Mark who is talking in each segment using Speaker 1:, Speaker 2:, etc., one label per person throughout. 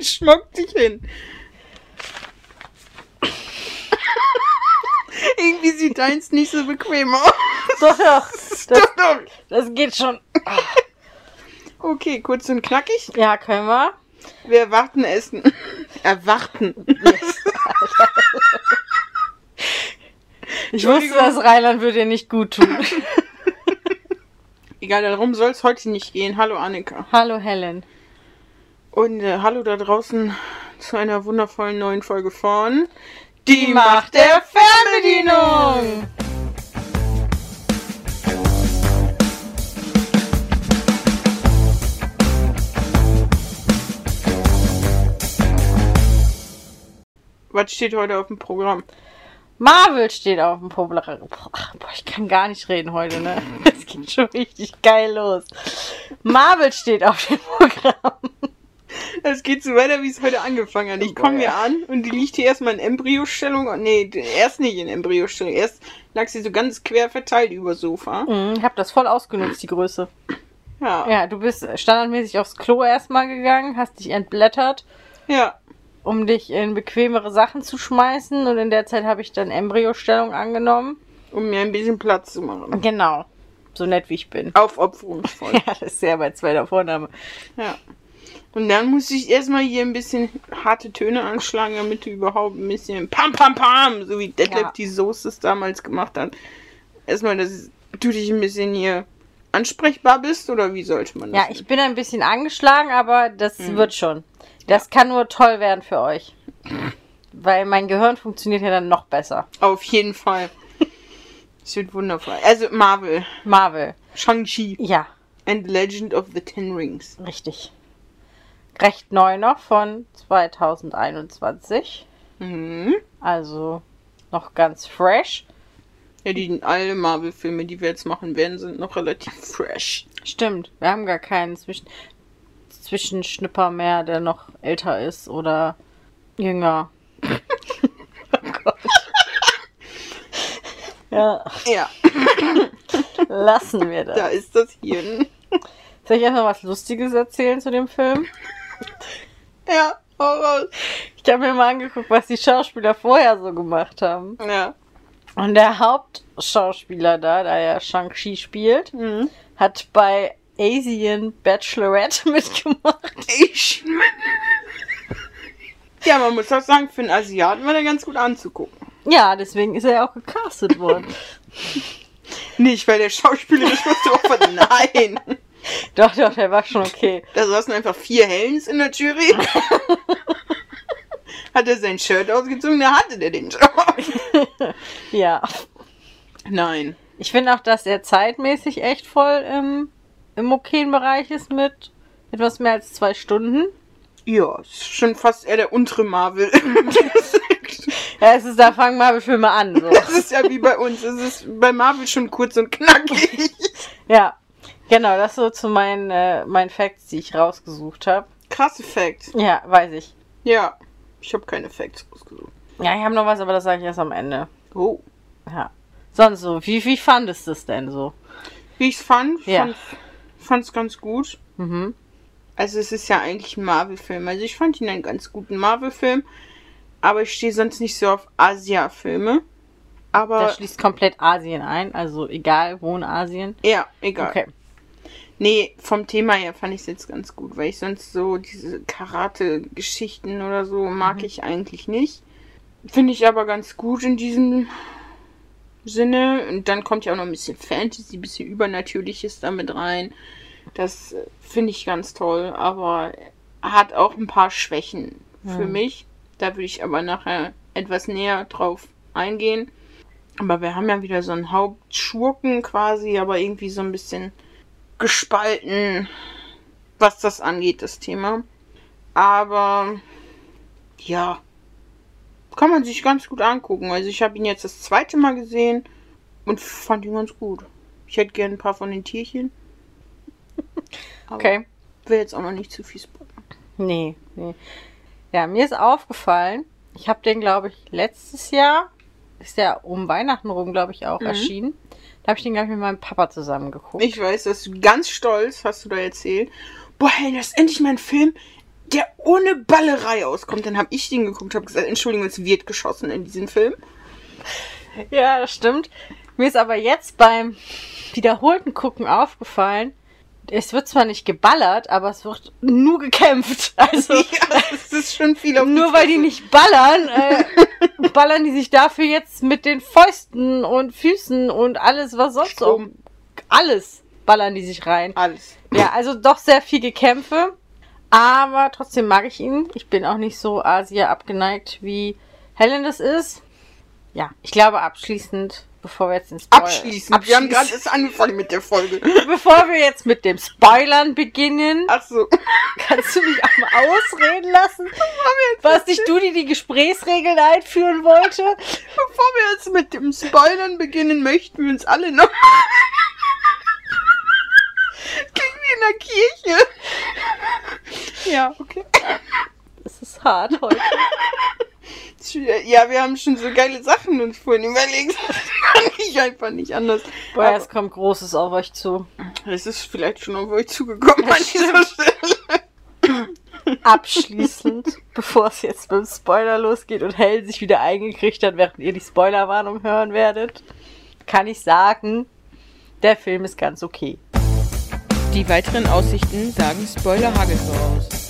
Speaker 1: Schmuck dich hin. Irgendwie sieht deins nicht so bequem aus.
Speaker 2: Doch, doch. Das,
Speaker 1: Doch, doch.
Speaker 2: das geht schon.
Speaker 1: Okay, kurz und knackig.
Speaker 2: Ja, können wir.
Speaker 1: Wir erwarten Essen. Erwarten.
Speaker 2: Ich wusste, das Rheinland würde dir nicht gut tun.
Speaker 1: Egal, darum soll es heute nicht gehen. Hallo Annika.
Speaker 2: Hallo Helen.
Speaker 1: Und äh, hallo da draußen zu einer wundervollen neuen Folge von
Speaker 2: Die Macht der Fernbedienung.
Speaker 1: Was steht heute auf dem Programm?
Speaker 2: Marvel steht auf dem Programm. Boah, ich kann gar nicht reden heute, ne? Es geht schon richtig geil los. Marvel steht auf dem Programm.
Speaker 1: Es geht so weiter, wie es heute angefangen hat. Ich komme hier an und die liegt hier erstmal in Embryostellung. Oh, Nee, erst nicht in Embryostellung. Erst lag sie so ganz quer verteilt über Sofa.
Speaker 2: Mhm, Ich habe das voll ausgenutzt, die Größe.
Speaker 1: Ja.
Speaker 2: Ja, du bist standardmäßig aufs Klo erstmal gegangen, hast dich entblättert,
Speaker 1: Ja.
Speaker 2: um dich in bequemere Sachen zu schmeißen. Und in der Zeit habe ich dann Embryostellung angenommen.
Speaker 1: Um mir ein bisschen Platz zu machen.
Speaker 2: Genau. So nett wie ich bin.
Speaker 1: Aufopferungsvoll.
Speaker 2: Ja, das ist ja bei zweiter Vorname.
Speaker 1: ja. Und dann muss ich erstmal hier ein bisschen harte Töne anschlagen, damit du überhaupt ein bisschen Pam Pam Pam, so wie Detlef
Speaker 2: Ja.
Speaker 1: die Soße es damals gemacht hat. Erstmal, dass du dich ein bisschen hier ansprechbar bist oder wie sollte man das?
Speaker 2: Ja, ich bin ein bisschen angeschlagen, aber das wird schon. Das kann nur toll werden für euch. Weil mein Gehirn funktioniert ja dann noch besser.
Speaker 1: Auf jeden Fall. Es wird wundervoll. Also Marvel,
Speaker 2: Marvel.
Speaker 1: Shang-Chi
Speaker 2: Ja,
Speaker 1: and the Legend of the Ten Rings.
Speaker 2: richtig. Recht neu noch von 2021.
Speaker 1: Mhm.
Speaker 2: Also noch ganz fresh.
Speaker 1: Ja, die alle Marvel-Filme, die wir jetzt machen werden, sind noch relativ fresh.
Speaker 2: Stimmt, wir haben gar keinen Zwischen Zwischenschnipper mehr, der noch älter ist oder jünger. oh Gott. Ja,
Speaker 1: Ja,
Speaker 2: lassen wir das.
Speaker 1: da ist das Hirn.
Speaker 2: Soll ich erstmal was Lustiges erzählen zu dem Film?
Speaker 1: Ja, raus.
Speaker 2: Ich habe mir mal angeguckt, was die Schauspieler vorher so gemacht haben.
Speaker 1: Ja.
Speaker 2: Und der Hauptschauspieler da, der ja Shang-Chi spielt,
Speaker 1: Mhm.
Speaker 2: hat bei Asian Bachelorette mitgemacht.
Speaker 1: Ich. Ja, man muss auch sagen, für einen Asiaten war der ganz gut anzugucken.
Speaker 2: Ja, deswegen ist er ja auch gecastet worden.
Speaker 1: Nicht, weil der schauspielerisch was du auch Nein.
Speaker 2: doch, doch, der war schon okay.
Speaker 1: Da saßen einfach vier Helens in der Jury. Hat er sein Shirt ausgezogen, da hatte der den Job.
Speaker 2: Ja.
Speaker 1: Nein.
Speaker 2: Ich finde auch, dass er zeitmäßig echt voll im, im okayen Bereich ist mit etwas mehr als zwei Stunden.
Speaker 1: Ja, ist schon fast eher der untere Marvel.
Speaker 2: Ja, es ist, da fangen Marvel-Filme an. So.
Speaker 1: Das ist ja wie bei uns. Es ist bei Marvel schon kurz und knackig.
Speaker 2: Ja, genau, das so zu meinen, äh, meinen Facts, die ich rausgesucht habe.
Speaker 1: Krasse Fact.
Speaker 2: Ja, weiß ich.
Speaker 1: Ja, ich habe keine Facts ausgesucht.
Speaker 2: Ja, ich habe noch was, aber das sage ich erst am Ende.
Speaker 1: Oh.
Speaker 2: Ja. Sonst so, wie, wie fandest du es denn so?
Speaker 1: Wie ich es fand,
Speaker 2: Ja.
Speaker 1: fand fand's ganz gut.
Speaker 2: Mhm.
Speaker 1: Also es ist ja eigentlich ein Marvel-Film. Also ich fand ihn einen ganz guten Marvel-Film. Aber ich stehe sonst nicht so auf Asia-Filme. Aber
Speaker 2: Das schließt komplett Asien ein, also egal wo in Asien.
Speaker 1: ja, egal.
Speaker 2: Okay.
Speaker 1: Nee, vom Thema her fand ich es jetzt ganz gut, weil ich sonst so diese Karate-Geschichten oder so mag ich eigentlich nicht. Finde ich aber ganz gut in diesem Sinne. Und dann kommt ja auch noch ein bisschen Fantasy, ein bisschen Übernatürliches damit rein. Das äh, finde ich ganz toll, aber hat auch ein paar Schwächen für
Speaker 2: Hm.
Speaker 1: mich. Da würde ich aber nachher etwas näher drauf eingehen. Aber wir haben ja wieder so einen Hauptschurken quasi, aber irgendwie so ein bisschen gespalten, was das angeht, das Thema. Aber ja, kann man sich ganz gut angucken. Also ich habe ihn jetzt das zweite Mal gesehen und fand ihn ganz gut. Ich hätte gerne ein paar von den Tierchen.
Speaker 2: Okay.
Speaker 1: will jetzt auch noch nicht zu viel spoilern.
Speaker 2: Nee, nee. Ja, mir ist aufgefallen, ich habe den, glaube ich, letztes Jahr, ist der um Weihnachten rum, glaube ich, auch
Speaker 1: Mhm.
Speaker 2: erschienen. Da habe ich den, glaube ich, mit meinem Papa zusammen geguckt.
Speaker 1: Ich weiß, dass du ganz stolz, hast du da erzählt. Boah, hey, das ist endlich mal ein Film. der ohne Ballerei auskommt. Dann habe ich den geguckt, habe gesagt, Entschuldigung, es wird geschossen in diesem Film.
Speaker 2: Ja, das stimmt. Mir ist aber jetzt beim wiederholten Gucken aufgefallen, es wird zwar nicht geballert, aber es wird nur gekämpft. Also
Speaker 1: ja, das ist schon viel auf
Speaker 2: nur weil die nicht ballern, äh, ballern die sich dafür jetzt mit den Fäusten und Füßen und alles, was sonst so. Alles ballern die sich rein.
Speaker 1: Alles.
Speaker 2: Ja, also doch sehr viel Gekämpfe. Aber trotzdem mag ich ihn. Ich bin auch nicht so Asia abgeneigt, wie Helen das ist. Ja, ich glaube abschließend, bevor wir jetzt ins Spoil
Speaker 1: Abschließend. Wir haben gerade erst angefangen mit der Folge.
Speaker 2: Bevor wir jetzt mit dem Spoilern beginnen,
Speaker 1: Ach so.
Speaker 2: kannst du mich auch mal ausreden lassen? Was nicht du, die die Gesprächsregeln einführen wollte?
Speaker 1: Bevor wir jetzt mit dem Spoilern beginnen, möchten wir uns alle noch. Klingt wie in der Kirche. Ja, okay.
Speaker 2: Es ist hart heute.
Speaker 1: Ja, wir haben schon so geile Sachen uns vorhin überlegt. Das kann ich einfach nicht anders.
Speaker 2: Boah,
Speaker 1: Aber
Speaker 2: es kommt Großes auf euch zu.
Speaker 1: es ist vielleicht schon auf euch zugekommen an dieser Stelle.
Speaker 2: Abschließend, bevor es jetzt mit dem Spoiler losgeht und Helen sich wieder eingekriegt hat, während ihr die Spoilerwarnung hören werdet, kann ich sagen, der Film ist ganz okay.
Speaker 3: Die weiteren Aussichten sagen Spoiler Hagel voraus.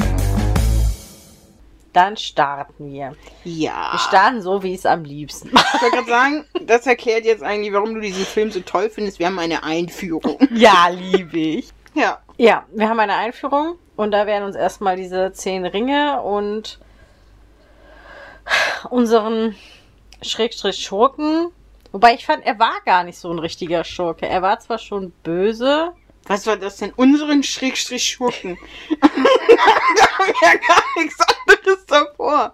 Speaker 2: Dann starten wir.
Speaker 1: Ja.
Speaker 2: Wir starten so, wie es am liebsten.
Speaker 1: Ich wollte gerade sagen, das erklärt jetzt eigentlich, warum du diesen Film so toll findest. Wir haben eine Einführung.
Speaker 2: ja, liebe ich.
Speaker 1: Ja.
Speaker 2: Ja, wir haben eine Einführung und da werden uns erstmal diese zehn Ringe und unseren Schrägstrich Schurken. Wobei ich fand, er war gar nicht so ein richtiger Schurke. Er war zwar schon böse.
Speaker 1: Was war das denn? Unseren Schrägstrich Schurken. da haben wir ja gar nichts anderes davor.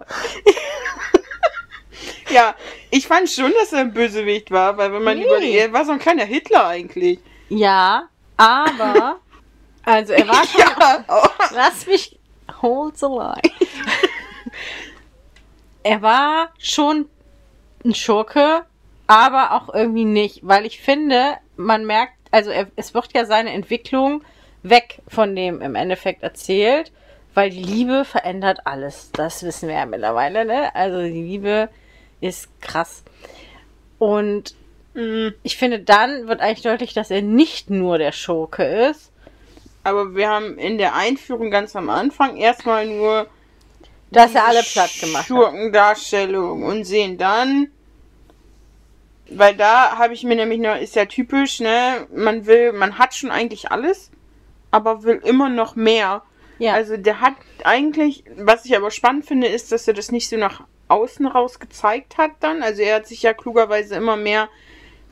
Speaker 1: ja, ich fand schon, dass er ein Bösewicht war, weil wenn man
Speaker 2: Nee.
Speaker 1: überlegt, er war so ein kleiner Hitler eigentlich.
Speaker 2: Ja, aber. Also er war schon.
Speaker 1: Ja.
Speaker 2: Lass mich. Hold the line. er war schon ein Schurke, aber auch irgendwie nicht, weil ich finde, man merkt, also er, es wird ja seine Entwicklung weg von dem im Endeffekt erzählt, weil die Liebe verändert alles. Das wissen wir ja mittlerweile, ne? Also die Liebe ist krass. Und
Speaker 1: Mhm.
Speaker 2: ich finde, dann wird eigentlich deutlich, dass er nicht nur der Schurke ist.
Speaker 1: Aber wir haben in der Einführung ganz am Anfang erstmal nur
Speaker 2: Dass er alle platt gemacht hat.
Speaker 1: Schurkendarstellung und sehen dann, weil da habe ich mir nämlich noch, ist ja typisch, ne, man will, man hat schon eigentlich alles, aber will immer noch mehr.
Speaker 2: Ja.
Speaker 1: Also der hat eigentlich, was ich aber spannend finde, ist, dass er das nicht so nach außen raus gezeigt hat dann. Also er hat sich ja klugerweise immer mehr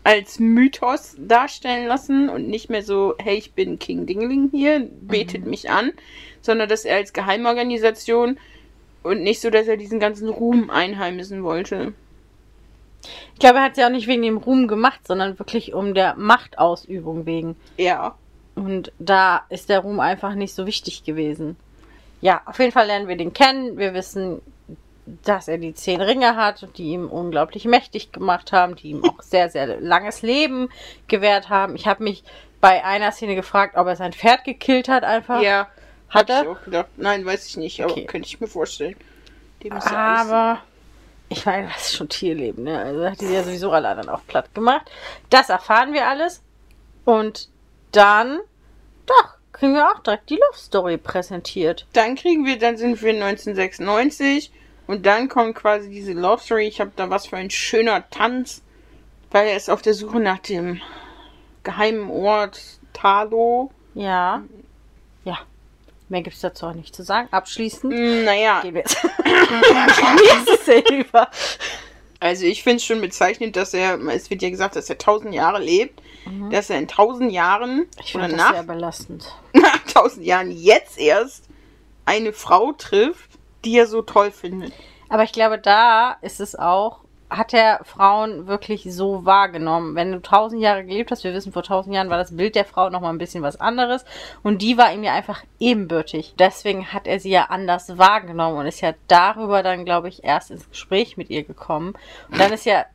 Speaker 1: als Mythos darstellen lassen und nicht mehr so, hey, ich bin King Dingling hier, betet mich an, sondern dass er als Geheimorganisation und nicht so, dass er diesen ganzen Ruhm einheimsen wollte.
Speaker 2: Ich glaube, er hat es ja auch nicht wegen dem Ruhm gemacht, sondern wirklich um der Machtausübung wegen.
Speaker 1: Ja.
Speaker 2: Und da ist der Ruhm einfach nicht so wichtig gewesen. Ja, auf jeden Fall lernen wir den kennen. Wir wissen, dass er die zehn Ringe hat, die ihm unglaublich mächtig gemacht haben, die ihm auch sehr, sehr langes Leben gewährt haben. Ich habe mich bei einer Szene gefragt, ob er sein Pferd gekillt hat einfach.
Speaker 1: Ja.
Speaker 2: Hat
Speaker 1: hab ich
Speaker 2: er?
Speaker 1: auch gedacht. Nein, weiß ich nicht, aber
Speaker 2: Okay.
Speaker 1: könnte ich mir vorstellen. Dem ist
Speaker 2: Aber ich meine, das ist schon Tierleben, ne? Also hat die ja sowieso alle anderen auch platt gemacht. Das erfahren wir alles. Und dann, doch, kriegen wir auch direkt die Love Story präsentiert.
Speaker 1: Dann kriegen wir, dann sind wir 1996 und dann kommt quasi diese Love Story. Ich habe da was für ein schöner Tanz, weil er ist auf der Suche nach dem geheimen Ort Talo.
Speaker 2: Ja. Ja. Mehr gibt es dazu auch nicht zu sagen. Abschließend
Speaker 1: Hm, Naja,
Speaker 2: gehen wir jetzt über.
Speaker 1: also ich finde es schon bezeichnend, dass er, es wird ja gesagt, dass er tausend Jahre lebt, dass er in tausend Jahren
Speaker 2: Mhm. Ich
Speaker 1: oder nach,
Speaker 2: sehr belastend.
Speaker 1: nach tausend Jahren jetzt erst eine Frau trifft, die er so toll findet.
Speaker 2: Aber ich glaube, da ist es auch, hat er Frauen wirklich so wahrgenommen. Wenn du tausend Jahre gelebt hast, wir wissen, vor tausend Jahren war das Bild der Frau nochmal ein bisschen was anderes. Und die war ihm ja einfach ebenbürtig. Deswegen hat er sie ja anders wahrgenommen und ist ja darüber dann, glaube ich, erst ins Gespräch mit ihr gekommen. Und dann ist ja,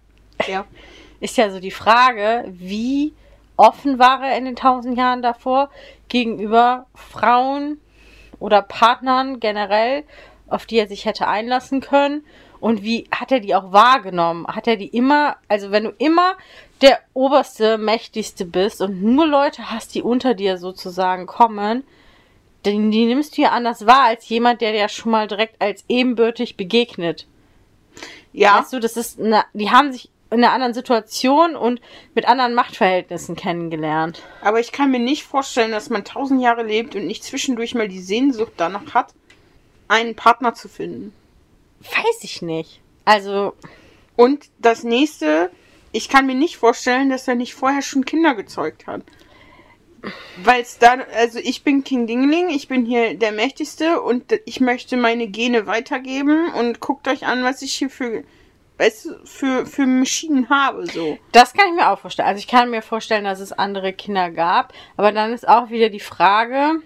Speaker 1: Ja.
Speaker 2: ist ja so die Frage, wie offen war er in den tausend Jahren davor gegenüber Frauen oder Partnern generell, auf die er sich hätte einlassen können? Und wie hat er die auch wahrgenommen? Hat er die immer, also wenn du immer der oberste, mächtigste bist und nur Leute hast, die unter dir sozusagen kommen, die, die nimmst du ja anders wahr als jemand, der dir schon mal direkt als ebenbürtig begegnet.
Speaker 1: Ja,
Speaker 2: Weißt du, das ist, eine, die haben sich in einer anderen Situation und mit anderen Machtverhältnissen kennengelernt.
Speaker 1: aber ich kann mir nicht vorstellen, dass man tausend Jahre lebt und nicht zwischendurch mal die Sehnsucht danach hat, einen Partner zu finden.
Speaker 2: Weiß ich nicht. Also,
Speaker 1: Und das nächste, ich kann mir nicht vorstellen, dass er nicht vorher schon Kinder gezeugt hat. Weil es da, also ich bin King Dingling, ich bin hier der Mächtigste und ich möchte meine Gene weitergeben und guckt euch an, was ich hier für, weißt du, für, für Maschinen habe, so.
Speaker 2: das kann ich mir auch vorstellen. Also, ich kann mir vorstellen, dass es andere Kinder gab. Aber dann ist auch wieder die Frage,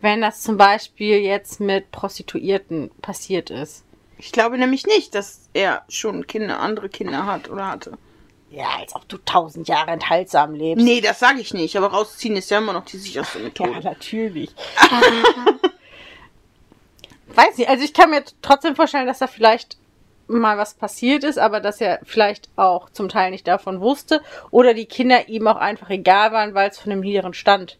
Speaker 2: wenn das zum Beispiel jetzt mit Prostituierten passiert ist.
Speaker 1: Ich glaube nämlich nicht, dass er schon Kinder, andere Kinder hat oder hatte.
Speaker 2: Ja, als ob du tausend Jahre enthaltsam lebst.
Speaker 1: Nee, das sage ich nicht, aber rausziehen ist ja immer noch die sicherste
Speaker 2: Ja,
Speaker 1: Methode.
Speaker 2: natürlich. Weiß nicht, also ich kann mir trotzdem vorstellen, dass da vielleicht mal was passiert ist, aber dass er vielleicht auch zum Teil nicht davon wusste oder die Kinder ihm auch einfach egal waren, weil es von einem niederen Stand.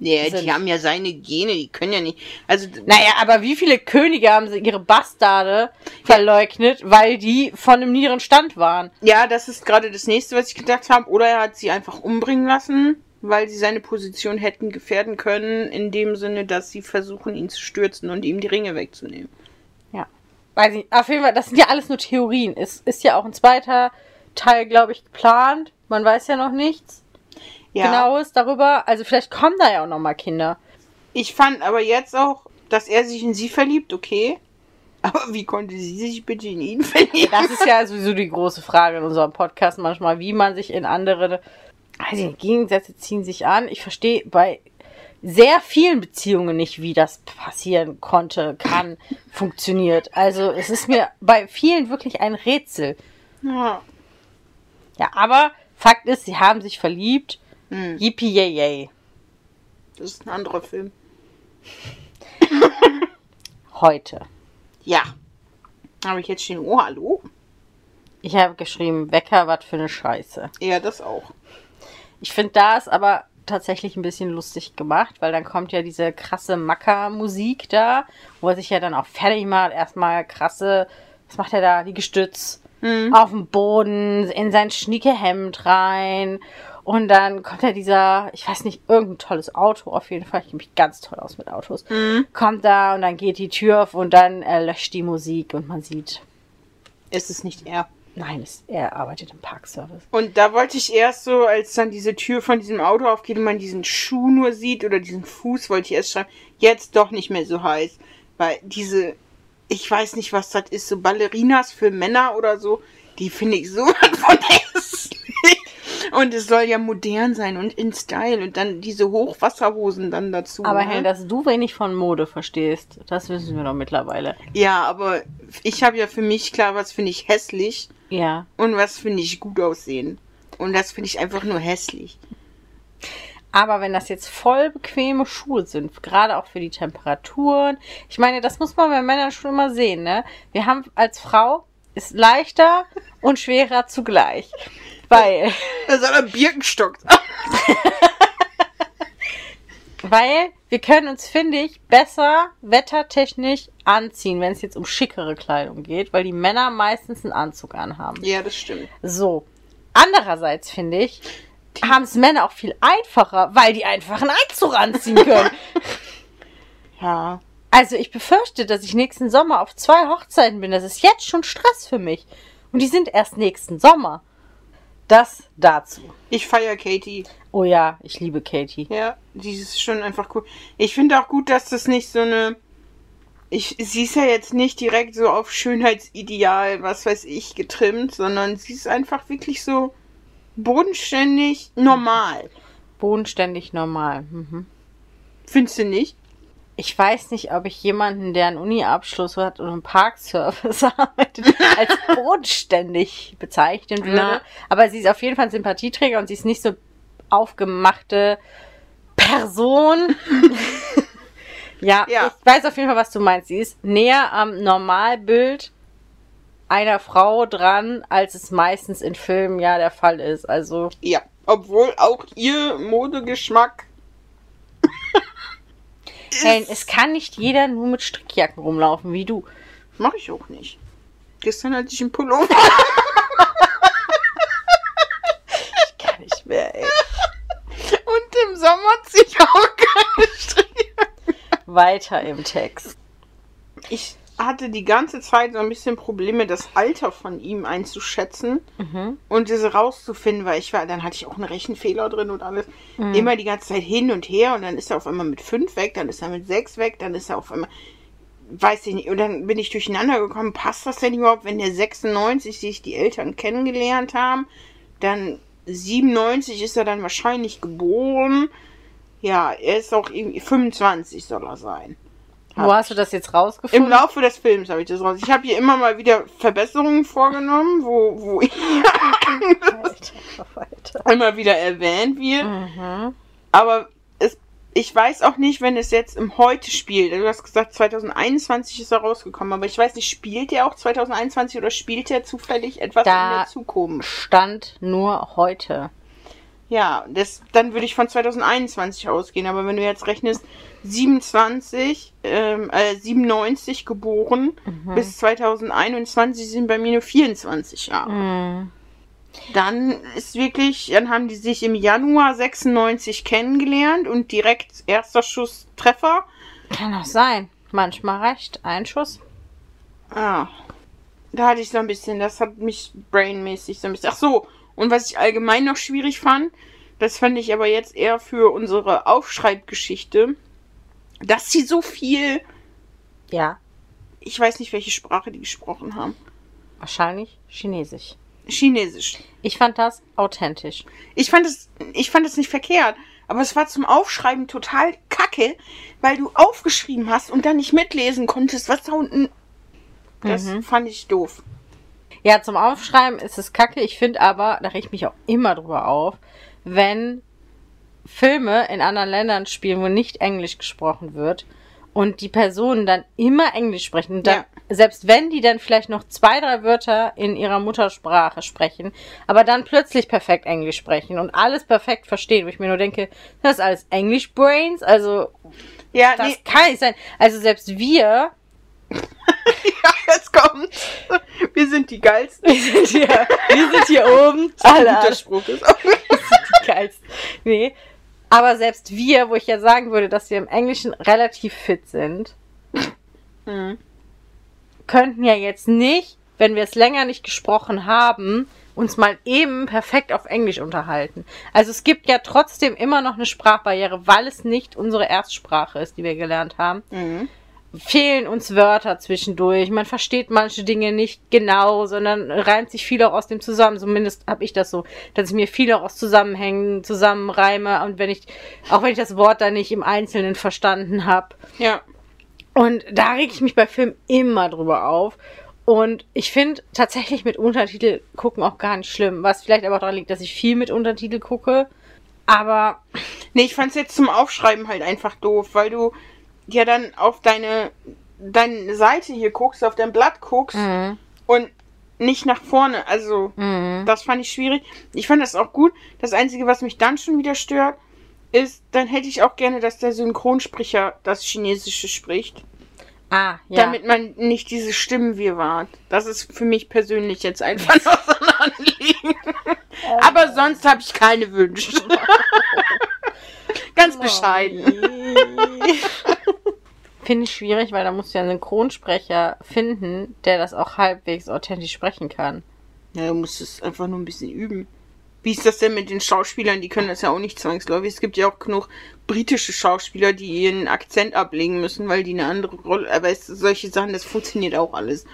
Speaker 1: Nee,
Speaker 2: Sind-
Speaker 1: die haben ja seine Gene, die können ja nicht. Also,
Speaker 2: Naja, aber wie viele Könige haben sie ihre Bastarde verleugnet, weil die von einem niederen Stand waren?
Speaker 1: ja, das ist gerade das nächste, was ich gedacht habe. Oder er hat sie einfach umbringen lassen, weil sie seine Position hätten gefährden können, in dem Sinne, dass sie versuchen, ihn zu stürzen und ihm die Ringe wegzunehmen.
Speaker 2: Ja. Weiß ich, auf jeden Fall, das sind ja alles nur Theorien. Es ist ja auch ein zweiter Teil, glaube ich, geplant. Man weiß ja noch nichts
Speaker 1: Ja.
Speaker 2: Genaues darüber. Also vielleicht kommen da ja auch noch mal Kinder.
Speaker 1: Ich fand aber jetzt auch, dass er sich in sie verliebt, okay. Aber wie konnte sie sich bitte in ihn verlieben?
Speaker 2: Das ist ja sowieso die große Frage in unserem Podcast manchmal, wie man sich in andere ich nicht, Gegensätze ziehen sich an. Ich verstehe bei sehr vielen Beziehungen nicht, wie das passieren konnte, kann, funktioniert. Also es ist mir bei vielen wirklich ein Rätsel.
Speaker 1: Ja.
Speaker 2: Ja, aber Fakt ist, sie haben sich verliebt.
Speaker 1: Hm,
Speaker 2: Yippie yay yay.
Speaker 1: das ist ein anderer Film.
Speaker 2: Heute.
Speaker 1: Ja. Habe ich jetzt stehen, oh, hallo?
Speaker 2: Ich habe geschrieben, Wecker, was für eine Scheiße.
Speaker 1: Ja, das auch.
Speaker 2: Ich finde, da ist aber tatsächlich ein bisschen lustig gemacht, weil dann kommt ja diese krasse Macker-Musik da, wo er sich ja dann auch fertig macht. Erstmal krasse, was macht er da? Die Gestütz
Speaker 1: Hm.
Speaker 2: auf dem Boden, in sein schnieke Hemd rein. Und dann kommt ja dieser, ich weiß nicht, irgendein tolles Auto auf jeden Fall. Ich kenne mich ganz toll aus mit Autos.
Speaker 1: Mhm.
Speaker 2: Kommt da und dann geht die Tür auf und dann äh, löscht die Musik und man sieht,
Speaker 1: Es ist nicht er.
Speaker 2: nein, es, er arbeitet im Parkservice.
Speaker 1: Und da wollte ich erst so, als dann diese Tür von diesem Auto aufgeht und man diesen Schuh nur sieht oder diesen Fuß, wollte ich erst schreiben, jetzt doch nicht mehr so heiß. Weil diese, ich weiß nicht, was das ist, so Ballerinas für Männer oder so, die finde ich so von. Und es soll ja modern sein und in Style und dann diese Hochwasserhosen dann dazu.
Speaker 2: Aber
Speaker 1: ne?
Speaker 2: Helen, dass du wenig von Mode verstehst, das wissen wir doch mittlerweile.
Speaker 1: Ja, aber ich habe ja für mich klar, was finde ich hässlich
Speaker 2: Ja.
Speaker 1: und was finde ich gut aussehen. Und das finde ich einfach nur hässlich.
Speaker 2: Aber wenn das jetzt voll bequeme Schuhe sind, gerade auch für die Temperaturen, ich meine, das muss man bei Männern schon immer sehen, ne? Wir haben als Frau ist leichter und schwerer zugleich. Weil,
Speaker 1: ein Birkenstock.
Speaker 2: weil wir können uns, finde ich, besser wettertechnisch anziehen, wenn es jetzt um schickere Kleidung geht, weil die Männer meistens einen Anzug anhaben.
Speaker 1: Ja, das stimmt.
Speaker 2: So. Andererseits finde ich, haben es Männer auch viel einfacher, weil die einfach einen Anzug anziehen können.
Speaker 1: Ja.
Speaker 2: Also ich befürchte, dass ich nächsten Sommer auf zwei Hochzeiten bin. Das ist jetzt schon Stress für mich. Und die sind erst nächsten Sommer. Das dazu.
Speaker 1: Ich feiere Katie.
Speaker 2: Oh ja, ich liebe Katie.
Speaker 1: Ja, die ist schon einfach cool. Ich finde auch gut, dass das nicht so eine. Ich, sie ist ja jetzt nicht direkt so auf Schönheitsideal, was weiß ich, getrimmt, sondern sie ist einfach wirklich so bodenständig normal.
Speaker 2: Bodenständig normal. Mhm.
Speaker 1: Findest du nicht?
Speaker 2: Ich weiß nicht, ob ich jemanden, der einen Uni-Abschluss hat und im Parkservice arbeitet, als bodenständig bezeichnen würde.
Speaker 1: Na.
Speaker 2: Aber sie ist auf jeden Fall ein Sympathieträger und sie ist nicht so aufgemachte Person, Ja,
Speaker 1: Ja.
Speaker 2: ich weiß auf jeden Fall, was du meinst. Sie ist näher am Normalbild einer Frau dran, als es meistens in Filmen ja der Fall ist. Also,
Speaker 1: Ja, obwohl auch ihr Modegeschmack.
Speaker 2: Helen, es kann nicht jeder nur mit Strickjacken rumlaufen wie du.
Speaker 1: Mach ich auch nicht. Gestern hatte ich einen Pullover.
Speaker 2: Kann nicht mehr, ey.
Speaker 1: Und im Sommer ziehe ich auch keine Strickjacke.
Speaker 2: Weiter im Text.
Speaker 1: Ich hatte die ganze Zeit so ein bisschen Probleme, das Alter von ihm einzuschätzen
Speaker 2: Mhm.
Speaker 1: und diese rauszufinden, weil ich war, dann hatte ich auch einen Rechenfehler drin und alles. Immer die ganze Zeit hin und her und dann ist er auf einmal mit fünf weg, dann ist er mit sechs weg, dann ist er auf einmal, weiß ich nicht, und dann bin ich durcheinander gekommen, passt das denn überhaupt, wenn der 96 sich die Eltern kennengelernt haben, dann 97 ist er dann wahrscheinlich geboren. Ja, er ist auch irgendwie 25 soll er sein.
Speaker 2: Wo hast du das jetzt
Speaker 1: Im
Speaker 2: rausgefunden?
Speaker 1: Laufe des Films habe ich das raus. Ich habe hier immer mal wieder Verbesserungen vorgenommen, wo, wo
Speaker 2: Weiter, weiter.
Speaker 1: immer wieder erwähnt wird.
Speaker 2: Mhm.
Speaker 1: Aber es, ich weiß auch nicht, wenn es jetzt im Heute spielt. Du hast gesagt, 2021 ist er rausgekommen, aber ich weiß nicht, spielt er auch 2021 oder spielt er zufällig etwas
Speaker 2: Da-
Speaker 1: in der Zukunft?
Speaker 2: Stand nur heute.
Speaker 1: Ja, das, dann würde ich von 2021 ausgehen. Aber wenn du jetzt rechnest, 27, ähm, äh, 97 geboren, bis 2021 sind bei mir nur 24 Jahre.
Speaker 2: Mhm.
Speaker 1: Dann ist wirklich, dann haben die sich im Januar 96 kennengelernt und direkt erster Schuss Treffer.
Speaker 2: Kann auch sein. Manchmal reicht ein Schuss.
Speaker 1: Ah, da hatte ich so ein bisschen, das hat mich brainmäßig so ein bisschen. Ach so, und was ich allgemein noch schwierig fand, das fand ich aber jetzt eher für unsere Aufschreibgeschichte, dass sie so viel,
Speaker 2: Ja,
Speaker 1: ich weiß nicht, welche Sprache die gesprochen haben.
Speaker 2: wahrscheinlich Chinesisch.
Speaker 1: Chinesisch.
Speaker 2: Ich fand das authentisch.
Speaker 1: Ich fand es, ich fand es nicht verkehrt, aber es war zum Aufschreiben total kacke, weil du aufgeschrieben hast und dann nicht mitlesen konntest, was da unten. Das fand ich doof.
Speaker 2: Ja, zum Aufschreiben ist es kacke. Ich finde aber, da reg ich mich auch immer drüber auf, wenn Filme in anderen Ländern spielen, wo nicht Englisch gesprochen wird und die Personen dann immer Englisch sprechen. Und dann,
Speaker 1: Ja.
Speaker 2: Selbst wenn die dann vielleicht noch zwei, drei Wörter in ihrer Muttersprache sprechen, aber dann plötzlich perfekt Englisch sprechen und alles perfekt verstehen, wo ich mir nur denke, das ist alles English Brains, also
Speaker 1: Ja,
Speaker 2: das
Speaker 1: nee,
Speaker 2: kann nicht sein. Also selbst wir,
Speaker 1: ja, jetzt kommt. Wir sind die geilsten.
Speaker 2: wir sind hier, wir sind hier oben, alle,
Speaker 1: guter Spruch ist auch.
Speaker 2: die geilsten. Nee. Aber selbst wir, wo ich ja sagen würde, dass wir im Englischen relativ fit sind,
Speaker 1: Mhm.
Speaker 2: könnten ja jetzt nicht, wenn wir es länger nicht gesprochen haben, uns mal eben perfekt auf Englisch unterhalten. Also es gibt ja trotzdem immer noch eine Sprachbarriere, weil es nicht unsere Erstsprache ist, die wir gelernt haben.
Speaker 1: Mhm.
Speaker 2: Fehlen uns Wörter zwischendurch. Man versteht manche Dinge nicht genau, sondern reimt sich viel auch aus dem zusammen. Zumindest habe ich das so, dass ich mir viel auch aus Zusammenhängen zusammenreime und wenn ich, auch wenn ich das Wort dann nicht im Einzelnen verstanden habe.
Speaker 1: Ja.
Speaker 2: Und da reg ich mich bei Filmen immer drüber auf. Und ich finde tatsächlich mit Untertitel gucken auch gar nicht schlimm. Was vielleicht aber auch daran liegt, dass ich viel mit Untertitel gucke. Aber
Speaker 1: Nee, ich fand's jetzt zum Aufschreiben halt einfach doof, weil du ja dann auf deine, deine Seite hier guckst, auf dein Blatt guckst und nicht nach vorne. Also, das fand ich schwierig. Ich fand das auch gut. Das Einzige, was mich dann schon wieder stört, ist, dann hätte ich auch gerne, dass der Synchronsprecher das Chinesische spricht.
Speaker 2: ah, ja.
Speaker 1: Damit man nicht diese Stimmenwirrwarr. Das ist für mich persönlich jetzt einfach noch so ein Anliegen. Aber sonst habe ich keine Wünsche. Ganz bescheiden.
Speaker 2: Finde ich schwierig, weil da musst du ja einen Synchronsprecher finden, der das auch halbwegs authentisch sprechen kann.
Speaker 1: Ja, du musst es einfach nur ein bisschen üben. Wie ist das denn mit den Schauspielern? Die können das ja auch nicht zwangsläufig. Es gibt ja auch genug britische Schauspieler, die ihren Akzent ablegen müssen, weil die eine andere Rolle. Aber es, solche Sachen, das funktioniert auch alles.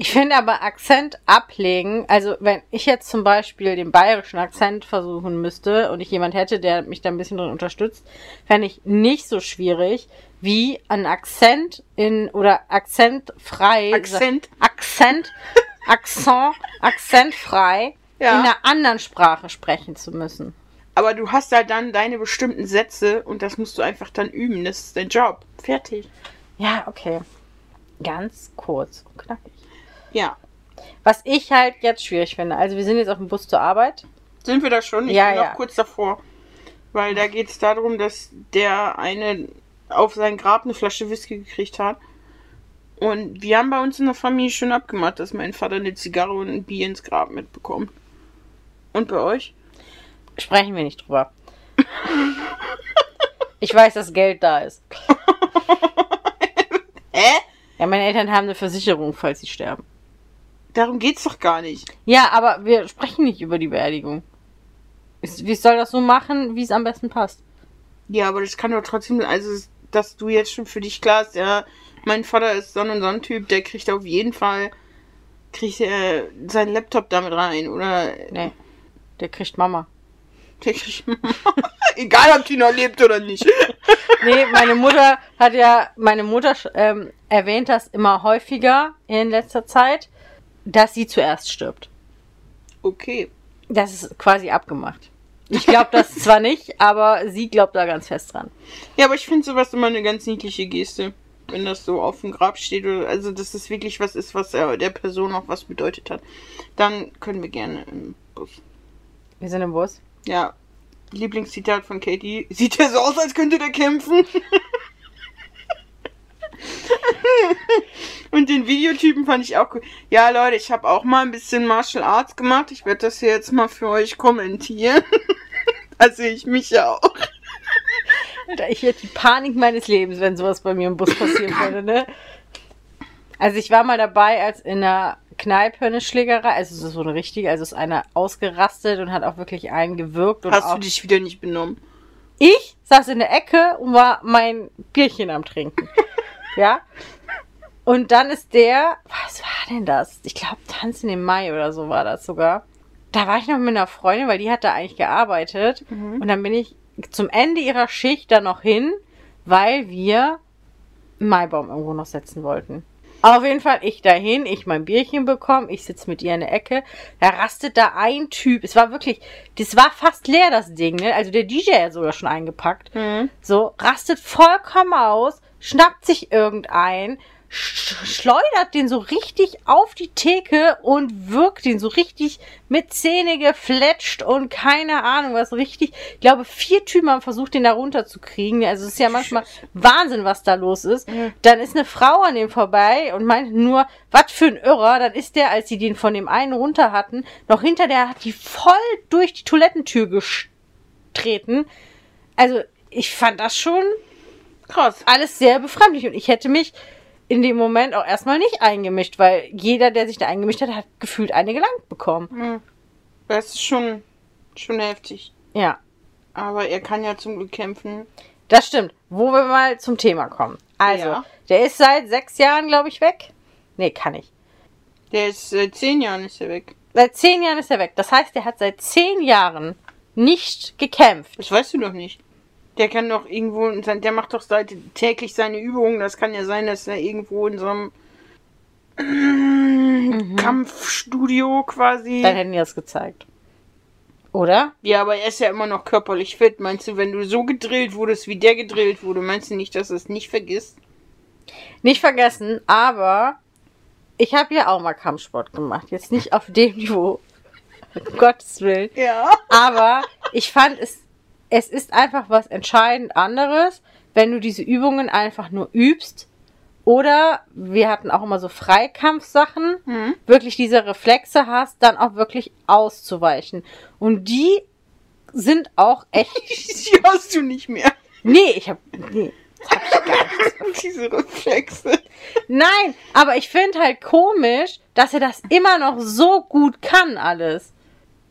Speaker 2: Ich finde aber Akzent ablegen, also wenn ich jetzt zum Beispiel den bayerischen Akzent versuchen müsste und ich jemand hätte, der mich da ein bisschen drin unterstützt, fände ich nicht so schwierig wie ein Akzent in oder akzentfrei.
Speaker 1: Akzent.
Speaker 2: Akzent. Akzent. Akzentfrei
Speaker 1: Ja.
Speaker 2: in einer anderen Sprache sprechen zu müssen.
Speaker 1: Aber du hast halt dann deine bestimmten Sätze und das musst du einfach dann üben. Das ist dein Job. Fertig.
Speaker 2: Ja, okay. Ganz kurz und knackig.
Speaker 1: Ja.
Speaker 2: Was ich halt jetzt schwierig finde, also wir sind jetzt auf dem Bus zur Arbeit.
Speaker 1: Sind wir da schon? Ich
Speaker 2: Ja,
Speaker 1: bin noch
Speaker 2: ja.
Speaker 1: kurz davor. Weil da geht es darum, dass der eine auf sein Grab eine Flasche Whisky gekriegt hat. Und wir haben bei uns in der Familie schon abgemacht, dass mein Vater eine Zigarre und ein Bier ins Grab mitbekommt. Und bei euch?
Speaker 2: Sprechen wir nicht drüber. ich weiß, dass Geld da ist.
Speaker 1: Hä?
Speaker 2: Ja, meine Eltern haben eine Versicherung, falls sie sterben.
Speaker 1: Darum geht's doch gar nicht.
Speaker 2: Ja, aber wir sprechen nicht über die Beerdigung. Wie soll das so machen, wie es am besten passt?
Speaker 1: Ja, aber das kann doch trotzdem, also, dass du jetzt schon für dich klar ist, ja, mein Vater ist so und so ein Typ, der kriegt auf jeden Fall, kriegt er seinen Laptop damit rein, oder
Speaker 2: Nee, der kriegt Mama.
Speaker 1: der kriegt, egal ob die noch lebt oder nicht.
Speaker 2: Nee, meine Mutter hat ja, meine Mutter ähm, erwähnt das immer häufiger in letzter Zeit, dass sie zuerst stirbt.
Speaker 1: Okay.
Speaker 2: Das ist quasi abgemacht. Ich glaube das zwar nicht, aber sie glaubt da ganz fest dran.
Speaker 1: Ja, aber ich finde sowas immer eine ganz niedliche Geste, wenn das so auf dem Grab steht, oder, also, dass das wirklich was ist, was äh, der Person auch was bedeutet hat. Dann können wir gerne im Bus.
Speaker 2: Wir sind im Bus.
Speaker 1: Ja, Lieblingszitat von Katie. Sieht er so aus, als könnte der kämpfen? Und den Videotypen fand ich auch cool. Ja, Leute, ich habe auch mal ein bisschen Martial Arts gemacht. Ich werde das hier jetzt mal für euch kommentieren. da sehe ich mich ja auch.
Speaker 2: Ich hätte die Panik meines Lebens, wenn sowas bei mir im Bus passieren würde, ne? Also ich war mal dabei, als in einer Kneipe eine Schlägerei, also so eine richtige, also ist einer ausgerastet und hat auch wirklich einen gewirkt und
Speaker 1: Hast du dich wieder nicht benommen?
Speaker 2: Ich saß in der Ecke und war mein Bierchen am Trinken. Ja? Und dann ist der, was war denn das? Ich glaube, Tanzen im Mai oder so war das sogar. Da war ich noch mit einer Freundin, weil die hat da eigentlich gearbeitet. Und dann bin ich zum Ende ihrer Schicht da noch hin, weil wir einen Maibaum irgendwo noch setzen wollten. Auf jeden Fall ich dahin, ich mein Bierchen bekommen, ich sitze mit ihr in der Ecke, da rastet da ein Typ. Es war wirklich, das war fast leer, das Ding, ne? Also der DJ hat sogar schon eingepackt. So, rastet vollkommen aus, schnappt sich irgendein, sch schleudert den so richtig auf die Theke und wirkt den so richtig mit Zähne gefletscht und keine Ahnung was richtig. Ich glaube, vier Typen haben versucht, den da runterzukriegen. Also es ist ja manchmal Wahnsinn, was da los ist. Dann ist eine Frau an dem vorbei und meint nur, was für ein Irrer. Dann ist der, als sie den von dem einen runter hatten, noch hinter der hat die voll durch die Toilettentür getreten. Also ich fand das schon
Speaker 1: Krass.
Speaker 2: alles sehr befremdlich und ich hätte mich in dem Moment auch erstmal nicht eingemischt, weil jeder, der sich da eingemischt hat, hat gefühlt eine gelangt bekommen.
Speaker 1: Das ist schon, schon heftig.
Speaker 2: Ja,
Speaker 1: Aber er kann ja zum Glück kämpfen.
Speaker 2: das stimmt. Wo wir mal zum Thema kommen. Also,
Speaker 1: Ja.
Speaker 2: der ist seit sechs Jahren, glaube ich, weg. Nee, kann ich.
Speaker 1: Der ist seit zehn Jahren ist er weg.
Speaker 2: Seit zehn Jahren ist er weg. Das heißt, er hat seit zehn Jahren nicht gekämpft.
Speaker 1: Das weißt du doch nicht. Der kann doch irgendwo, der macht doch seit täglich seine Übungen. Das kann ja sein, dass er irgendwo in so einem Kampfstudio quasi.
Speaker 2: Dann hätten die das gezeigt. Oder?
Speaker 1: Ja, aber er ist ja immer noch körperlich fit. Meinst du, wenn du so gedrillt wurdest, wie der gedrillt wurde, meinst du nicht, dass er es nicht vergisst?
Speaker 2: Nicht vergessen, aber ich habe ja auch mal Kampfsport gemacht. Jetzt nicht auf dem Niveau. Um Gottes Willen.
Speaker 1: Ja.
Speaker 2: Aber ich fand es, es ist einfach was entscheidend anderes, wenn du diese Übungen einfach nur übst. Oder wir hatten auch immer so Freikampfsachen,
Speaker 1: Mhm.
Speaker 2: wirklich diese Reflexe hast, dann auch wirklich auszuweichen. Und die sind auch echt.
Speaker 1: Die hast du nicht mehr.
Speaker 2: Nee, ich hab. Nee.
Speaker 1: Diese Reflexe.
Speaker 2: Nein, aber ich finde halt komisch, dass er das immer noch so gut kann, alles.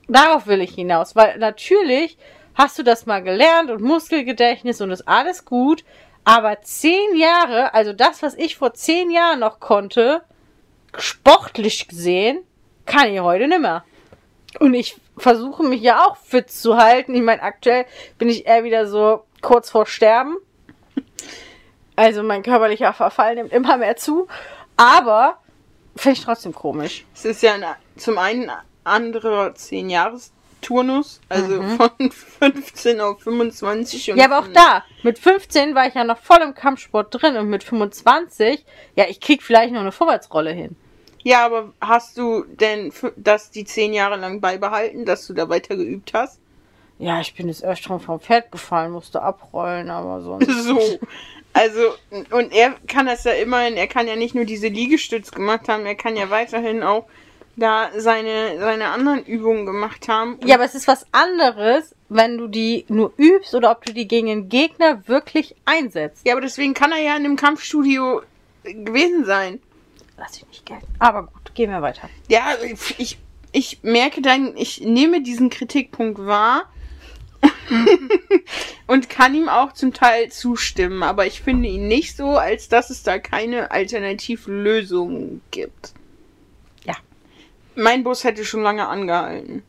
Speaker 2: Darauf will ich hinaus, weil natürlich hast du das mal gelernt und Muskelgedächtnis und ist alles gut, aber zehn Jahre, also das, was ich vor zehn Jahren noch konnte, sportlich gesehen, kann ich heute nimmer. Und ich versuche mich ja auch fit zu halten. Ich meine, aktuell bin ich eher wieder so kurz vor Sterben. Also mein körperlicher Verfall nimmt immer mehr zu. Aber finde ich trotzdem komisch.
Speaker 1: Es ist ja ein, zum einen ein anderer zehn Jahres Turnus, also von 15 auf 25. Und
Speaker 2: Mhm. Ja, aber auch da, mit 15 war ich ja noch voll im Kampfsport drin und mit 25, ja, ich krieg vielleicht noch eine Vorwärtsrolle hin.
Speaker 1: Ja, aber hast du denn das die zehn Jahre lang beibehalten, dass du da weiter geübt hast?
Speaker 2: Ja, ich bin jetzt erst schon vom Pferd gefallen, musste abrollen, aber sonst.
Speaker 1: So. Also, und er kann das ja immerhin, er kann ja nicht nur diese Liegestütz gemacht haben, er kann ja weiterhin auch da seine, seine anderen Übungen gemacht haben.
Speaker 2: Ja, aber es ist was anderes, wenn du die nur übst oder ob du die gegen den Gegner wirklich einsetzt.
Speaker 1: Ja, aber deswegen kann er ja in einem Kampfstudio gewesen sein.
Speaker 2: Lass ich nicht gelten. Aber gut, gehen wir weiter.
Speaker 1: Ja, ich, ich merke dann, ich nehme diesen Kritikpunkt wahr und kann ihm auch zum Teil zustimmen, aber ich finde ihn nicht so, als dass es da keine Alternativlösung gibt. Mein Bus hätte schon lange angehalten.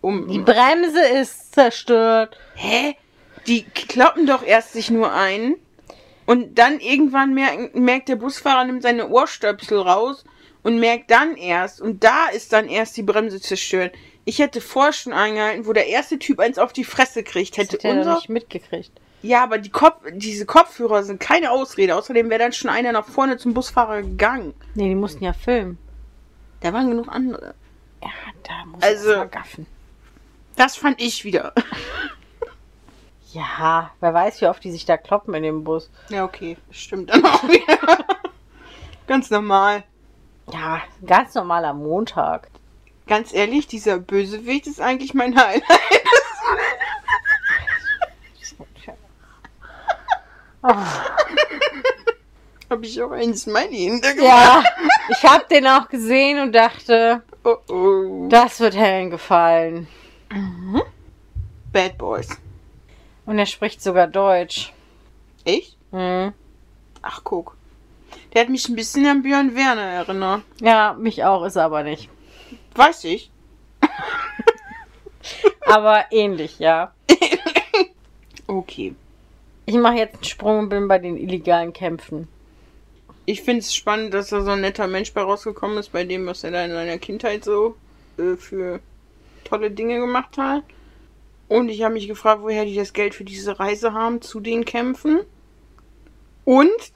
Speaker 1: Um,
Speaker 2: Die Bremse ist zerstört.
Speaker 1: Hä? Die kloppen doch erst sich nur ein. Und dann irgendwann merkt, merkt der Busfahrer, nimmt seine Ohrstöpsel raus und merkt dann erst. Und da ist dann erst die Bremse zerstört. Ich hätte vorher schon eingehalten, wo der erste Typ eins auf die Fresse kriegt.
Speaker 2: Das
Speaker 1: Hätte
Speaker 2: er doch
Speaker 1: unser.
Speaker 2: nicht mitgekriegt.
Speaker 1: Ja, aber die Kopf, diese Kopfhörer sind keine Ausrede. Außerdem wäre dann schon einer nach vorne zum Busfahrer gegangen.
Speaker 2: Nee, die mussten ja filmen.
Speaker 1: Da waren genug andere.
Speaker 2: Ja, da muss
Speaker 1: Also-
Speaker 2: mal gaffen.
Speaker 1: Das fand ich wieder.
Speaker 2: Ja, wer weiß, wie oft die sich da kloppen in dem Bus.
Speaker 1: Ja, okay. Stimmt dann auch wieder. Ganz normal.
Speaker 2: Ja, ganz normaler Montag.
Speaker 1: Ganz ehrlich, dieser Bösewicht ist eigentlich mein Highlight.
Speaker 2: Oh.
Speaker 1: Habe ich auch ein Smiley hintergemacht.
Speaker 2: Ja, ich hab den auch gesehen und dachte,
Speaker 1: Oh oh.
Speaker 2: das wird Helen gefallen.
Speaker 1: Bad Boys.
Speaker 2: Und er spricht sogar Deutsch.
Speaker 1: Echt?
Speaker 2: Hm.
Speaker 1: Ach, guck. Der hat mich ein bisschen an Björn Werner erinnert.
Speaker 2: Ja, mich auch, ist er aber nicht.
Speaker 1: Weiß ich.
Speaker 2: Aber ähnlich, ja.
Speaker 1: Okay.
Speaker 2: Ich mache jetzt einen Sprung und bin bei den illegalen Kämpfen.
Speaker 1: Ich finde es spannend, dass da so ein netter Mensch bei rausgekommen ist, bei dem, was er da in seiner Kindheit so äh, für tolle Dinge gemacht hat. Und ich habe mich gefragt, woher die das Geld für diese Reise haben zu den Kämpfen. Und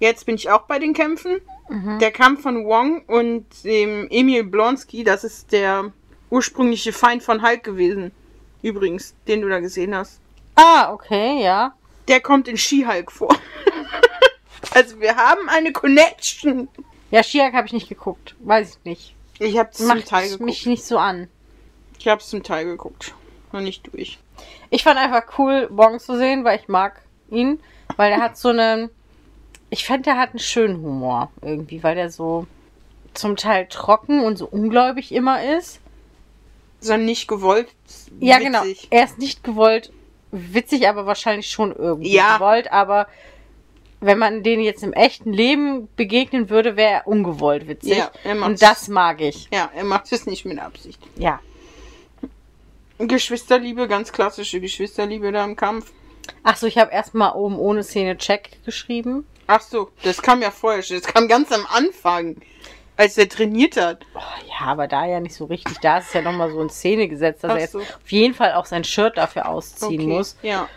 Speaker 1: jetzt bin ich auch bei den Kämpfen. Der Kampf von Wong und dem Emil Blonsky, das ist der ursprüngliche Feind von Hulk gewesen. Übrigens, den du da gesehen hast.
Speaker 2: Ah, okay, ja.
Speaker 1: Der kommt in She-Hulk vor. also wir haben eine Connection.
Speaker 2: Ja, Shiak habe ich nicht geguckt. Weiß ich nicht.
Speaker 1: Ich habe zum
Speaker 2: Macht
Speaker 1: Teil geguckt.
Speaker 2: mich nicht so an.
Speaker 1: Ich habe es zum Teil geguckt. Noch nicht durch.
Speaker 2: Ich fand einfach cool, Wong zu sehen, weil ich mag ihn. Weil er hat so einen. Ich fand, der hat einen schönen Humor irgendwie, weil der so zum Teil trocken und so ungläubig immer ist.
Speaker 1: Sondern nicht gewollt.
Speaker 2: Ja,
Speaker 1: witzig.
Speaker 2: genau. Er ist nicht gewollt witzig, aber wahrscheinlich schon irgendwie
Speaker 1: Ja.
Speaker 2: gewollt. Aber wenn man denen jetzt im echten Leben begegnen würde, wäre er ungewollt witzig.
Speaker 1: Ja, er macht's.
Speaker 2: und das mag ich.
Speaker 1: Ja, er macht es nicht mit Absicht.
Speaker 2: Ja.
Speaker 1: Geschwisterliebe, ganz klassische Geschwisterliebe da im Kampf.
Speaker 2: Achso, ich habe erstmal oben ohne Szene Check geschrieben.
Speaker 1: Ach so, das kam ja vorher schon. Das kam ganz am Anfang, als er trainiert hat.
Speaker 2: Oh, ja, aber da ja nicht so richtig. Da ist es ja nochmal so in Szene gesetzt, dass
Speaker 1: Ach
Speaker 2: er jetzt
Speaker 1: so.
Speaker 2: auf jeden Fall auch sein Shirt dafür ausziehen muss.
Speaker 1: Ja.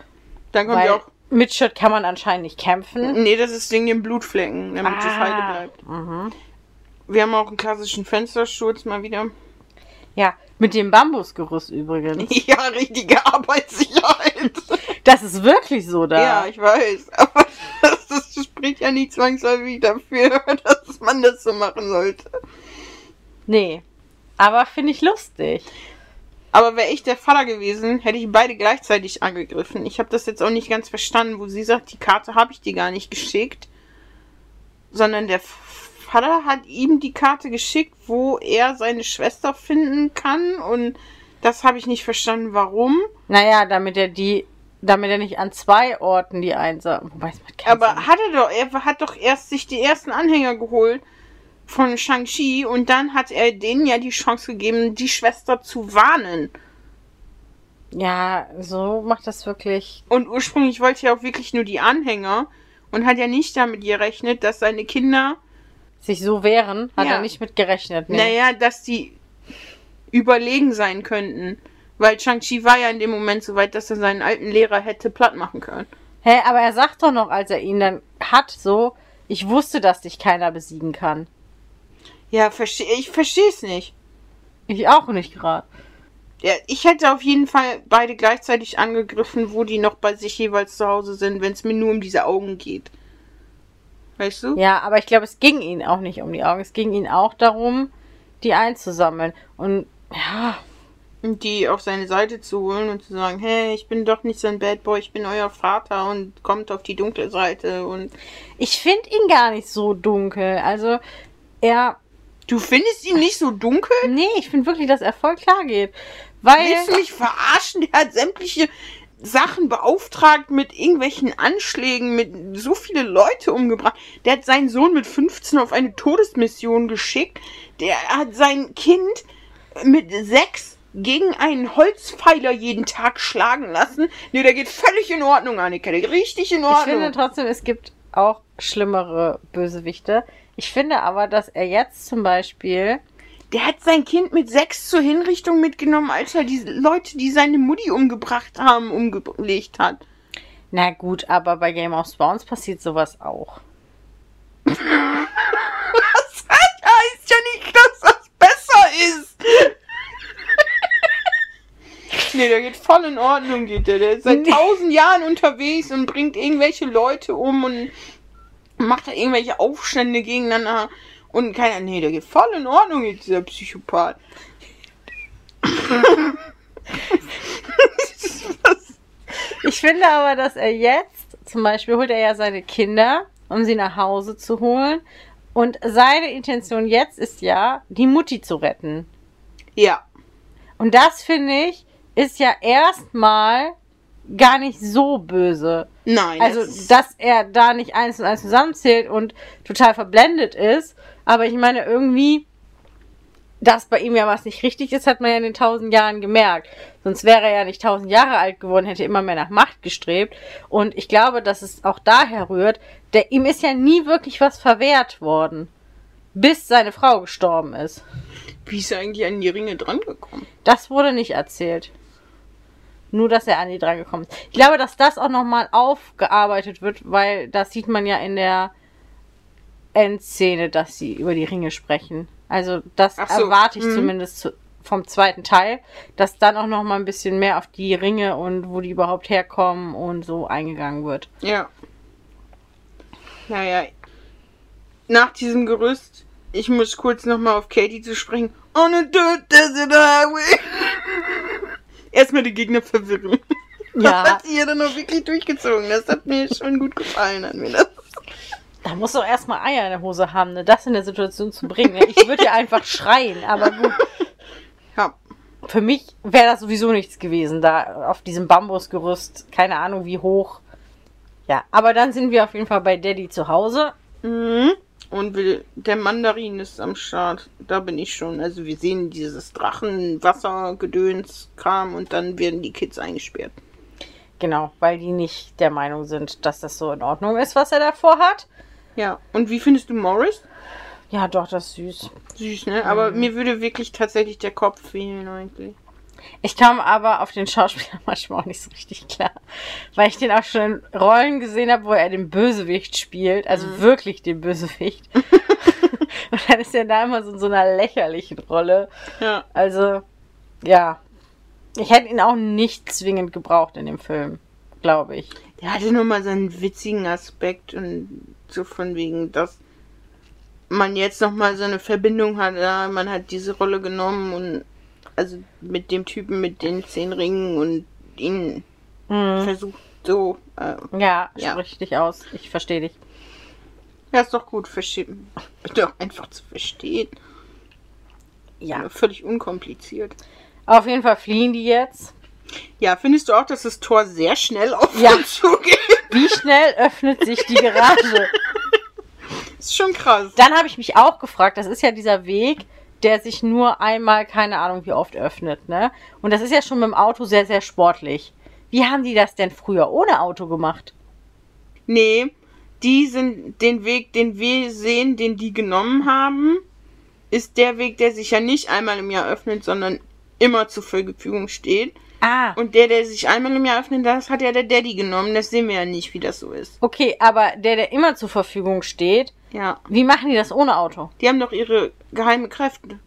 Speaker 1: Dann kommt ja auch.
Speaker 2: Mit Shirt kann man anscheinend nicht kämpfen.
Speaker 1: Nee, das ist wegen den Blutflecken, damit es
Speaker 2: Ah.
Speaker 1: heile bleibt.
Speaker 2: Mhm.
Speaker 1: Wir haben auch einen klassischen Fenstersturz mal wieder.
Speaker 2: Ja, mit dem Bambusgerüst übrigens.
Speaker 1: Ja, richtige Arbeitssicherheit.
Speaker 2: Das ist wirklich so da.
Speaker 1: Ja, ich weiß. Aber das, das spricht ja nicht zwangsläufig dafür, dass man das so machen sollte.
Speaker 2: Nee. Aber finde ich lustig.
Speaker 1: Aber wäre ich der Vater gewesen, hätte ich beide gleichzeitig angegriffen. Ich habe das jetzt auch nicht ganz verstanden, wo sie sagt, die Karte habe ich dir gar nicht geschickt. Sondern der Vater hat ihm die Karte geschickt, wo er seine Schwester finden kann. Und das habe ich nicht verstanden, warum.
Speaker 2: Naja, damit er die, damit er nicht an zwei Orten die es macht keinen
Speaker 1: Aber
Speaker 2: Sinn.
Speaker 1: hat er doch, er hat doch erst sich die ersten Anhänger geholt von Shang-Chi und dann hat er denen ja die Chance gegeben, die Schwester zu warnen.
Speaker 2: Ja, so macht das wirklich.
Speaker 1: Und ursprünglich wollte er auch wirklich nur die Anhänger und hat ja nicht damit gerechnet, dass seine Kinder,
Speaker 2: Sich so wehren, hat
Speaker 1: Ja.
Speaker 2: er nicht mit gerechnet. Nee.
Speaker 1: naja, dass die überlegen sein könnten. Weil Shang-Chi war ja in dem Moment so weit, dass er seinen alten Lehrer hätte platt machen können.
Speaker 2: Hä, aber er sagt doch noch, als er ihn dann hat, so, ich wusste, dass dich keiner besiegen kann.
Speaker 1: Ja, versteh, ich verstehe es nicht.
Speaker 2: Ich auch nicht gerade.
Speaker 1: Ja, ich hätte auf jeden Fall beide gleichzeitig angegriffen, wo die noch bei sich jeweils zu Hause sind, wenn es mir nur um diese Augen geht. Weißt du?
Speaker 2: Ja, aber ich glaube, es ging ihnen auch nicht um die Augen. Es ging ihnen auch darum, die einzusammeln. Und ja,
Speaker 1: Und die auf seine Seite zu holen und zu sagen, hey, ich bin doch nicht so ein Bad Boy, ich bin euer Vater und kommt auf die dunkle Seite und
Speaker 2: ich finde ihn gar nicht so dunkel. Also, er.
Speaker 1: Du findest ihn nicht so dunkel?
Speaker 2: Nee, ich finde wirklich, dass er voll klar geht. Weil.
Speaker 1: Willst du mich verarschen? Der hat sämtliche Sachen beauftragt mit irgendwelchen Anschlägen, mit so viele Leute umgebracht. Der hat seinen Sohn mit 15 auf eine Todesmission geschickt. Der hat sein Kind mit sechs gegen einen Holzpfeiler jeden Tag schlagen lassen. Nee, der geht völlig in Ordnung, Annika. Der geht richtig in
Speaker 2: Ich
Speaker 1: Ordnung.
Speaker 2: finde trotzdem, es gibt auch schlimmere Bösewichte. Ich finde aber, dass er jetzt zum Beispiel.
Speaker 1: Der hat sein Kind mit sechs zur Hinrichtung mitgenommen, als er die Leute, die seine Mutti umgebracht haben, umgelegt hat.
Speaker 2: Na gut, aber bei Game of Thrones passiert sowas auch.
Speaker 1: Das heißt ja nicht, dass das besser ist. nee, der geht voll in Ordnung, geht der. Der ist seit tausend Jahren unterwegs und bringt irgendwelche Leute um und macht da irgendwelche Aufstände gegeneinander. Und keiner, nee, der geht voll in Ordnung, jetzt dieser Psychopath.
Speaker 2: Ich finde aber, dass er jetzt, zum Beispiel holt er ja seine Kinder, um sie nach Hause zu holen. Und seine Intention jetzt ist ja, die Mutti zu retten.
Speaker 1: Ja.
Speaker 2: Und das finde ich, ist ja erstmal gar nicht so böse.
Speaker 1: Nein.
Speaker 2: Also,
Speaker 1: das
Speaker 2: dass er da nicht eins und eins zusammenzählt und total verblendet ist. Aber ich meine, irgendwie, dass bei ihm ja was nicht richtig ist, hat man ja in den tausend Jahren gemerkt. Sonst wäre er ja nicht tausend Jahre alt geworden, hätte immer mehr nach Macht gestrebt. Und ich glaube, dass es auch daher rührt, der, ihm ist ja nie wirklich was verwehrt worden. Bis seine Frau gestorben ist.
Speaker 1: Wie ist er eigentlich an die Ringe drangekommen?
Speaker 2: Das wurde nicht erzählt. Nur, dass er an die dran gekommen ist. Ich glaube, dass das auch nochmal aufgearbeitet wird, weil das sieht man ja in der Endszene, dass sie über die Ringe sprechen. Also, das
Speaker 1: so,
Speaker 2: erwarte ich
Speaker 1: mhm.
Speaker 2: zumindest zu, vom zweiten Teil, dass dann auch nochmal ein bisschen mehr auf die Ringe und wo die überhaupt herkommen und so eingegangen wird.
Speaker 1: Ja. Naja. Nach diesem Gerüst, ich muss kurz nochmal auf Katie zu sprechen. On a dirt desert highway. Erstmal die Gegner verwirren.
Speaker 2: Ja.
Speaker 1: Das hat sie ja dann auch wirklich durchgezogen. Das hat mir schon gut gefallen an mir. Das.
Speaker 2: Da muss doch erstmal Eier in der Hose haben, ne? das in der Situation zu bringen. Ich würde ja einfach schreien, aber gut.
Speaker 1: Ja.
Speaker 2: Für mich wäre das sowieso nichts gewesen, da auf diesem Bambusgerüst. Keine Ahnung, wie hoch. Ja, aber dann sind wir auf jeden Fall bei Daddy zu Hause.
Speaker 1: Mhm. Und der Mandarin ist am Start. Da bin ich schon. Also wir sehen dieses Drachenwassergedöns-Kram und dann werden die Kids eingesperrt.
Speaker 2: Genau, weil die nicht der Meinung sind, dass das so in Ordnung ist, was er davor hat.
Speaker 1: Ja. Und wie findest du Morris?
Speaker 2: Ja, doch, das ist süß.
Speaker 1: Süß, ne? Aber mir würde wirklich tatsächlich der Kopf fehlen eigentlich.
Speaker 2: Ich kam aber auf den Schauspieler manchmal auch nicht so richtig klar. Weil ich den auch schon in Rollen gesehen habe, wo er den Bösewicht spielt. Also wirklich den Bösewicht. Und dann ist er da immer so in so einer lächerlichen Rolle.
Speaker 1: Ja.
Speaker 2: Also, ja. Ich hätte ihn auch nicht zwingend gebraucht in dem Film, glaube ich.
Speaker 1: Der hatte nur mal so einen witzigen Aspekt und so von wegen, dass man jetzt noch mal so eine Verbindung hat. Ja, man hat diese Rolle genommen und also mit dem Typen mit den zehn Ringen und ihn
Speaker 2: Mhm.
Speaker 1: versucht so. Äh,
Speaker 2: Ja,
Speaker 1: Ja.
Speaker 2: sprich dich aus. Ich verstehe dich.
Speaker 1: ja, ist doch gut, verstehen. Doch einfach zu verstehen.
Speaker 2: Ja.
Speaker 1: Völlig unkompliziert.
Speaker 2: Auf jeden Fall fliehen die jetzt.
Speaker 1: Ja, findest du auch, dass das Tor sehr schnell auf
Speaker 2: Ja.
Speaker 1: uns zugeht?
Speaker 2: Wie schnell öffnet sich die Garage?
Speaker 1: Ist schon krass.
Speaker 2: Dann habe ich mich auch gefragt, das ist ja dieser Weg, der sich nur einmal, keine Ahnung wie oft öffnet, ne? Und das ist ja schon mit dem Auto sehr, sehr sportlich. Wie haben die das denn früher ohne Auto gemacht?
Speaker 1: Nee, die sind den Weg, den wir sehen, den die genommen haben, ist der Weg, der sich ja nicht einmal im Jahr öffnet, sondern immer zur Verfügung steht.
Speaker 2: Ah,
Speaker 1: Und der, der sich einmal im Jahr öffnen darf, hat ja der Daddy genommen. Das sehen wir ja nicht, wie das so ist.
Speaker 2: okay, aber der, der immer zur Verfügung steht,
Speaker 1: Ja.
Speaker 2: wie machen die das ohne Auto?
Speaker 1: Die haben doch ihre geheime Kräfte.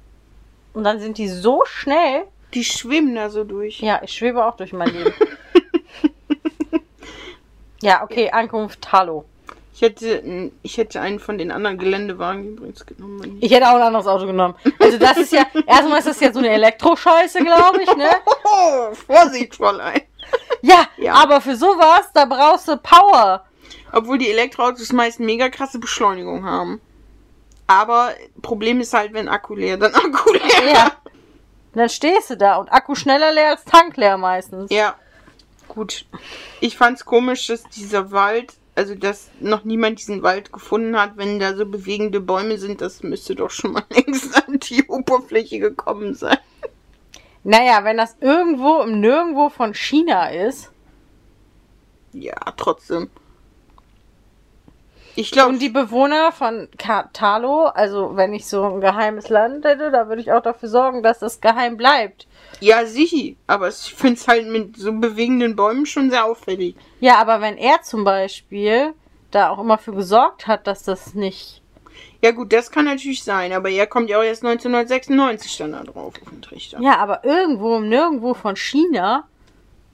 Speaker 2: Und dann sind die so schnell.
Speaker 1: Die schwimmen da so durch.
Speaker 2: Ja, ich schwebe auch durch mein Leben. ja, okay, Ankunft, hallo.
Speaker 1: Ich hätte, ich hätte einen von den anderen Geländewagen übrigens genommen.
Speaker 2: Ich hätte auch ein anderes Auto genommen. Also das ist ja, erstmal ist das ja so eine Elektroscheiße, glaube ich, ne?
Speaker 1: Oh, Vorsicht, Fräulein.
Speaker 2: Ja,
Speaker 1: Ja.
Speaker 2: aber für sowas, da brauchst du Power.
Speaker 1: Obwohl die Elektroautos meist mega krasse Beschleunigung haben. Aber Problem ist halt, wenn Akku leer, dann Akku leer.
Speaker 2: Ja. Und dann stehst du da und Akku schneller leer als Tank leer meistens.
Speaker 1: Ja. Gut. Ich fand's komisch, dass dieser Wald, also dass noch niemand diesen Wald gefunden hat, wenn da so bewegende Bäume sind, das müsste doch schon mal längst an die Oberfläche gekommen sein.
Speaker 2: Naja, wenn das irgendwo im Nirgendwo von China ist
Speaker 1: Ja, trotzdem. Ich glaube,
Speaker 2: und die Bewohner von Katalo, also wenn ich so ein geheimes Land hätte, da würde ich auch dafür sorgen, dass das geheim bleibt.
Speaker 1: Ja, sicher. Aber ich find's halt mit so bewegenden Bäumen schon sehr auffällig.
Speaker 2: Ja, aber wenn er zum Beispiel da auch immer für gesorgt hat, dass das nicht.
Speaker 1: Ja gut, das kann natürlich sein, aber er kommt ja auch erst 1996 dann da drauf auf den Trichter.
Speaker 2: Ja, aber irgendwo im Nirgendwo von China.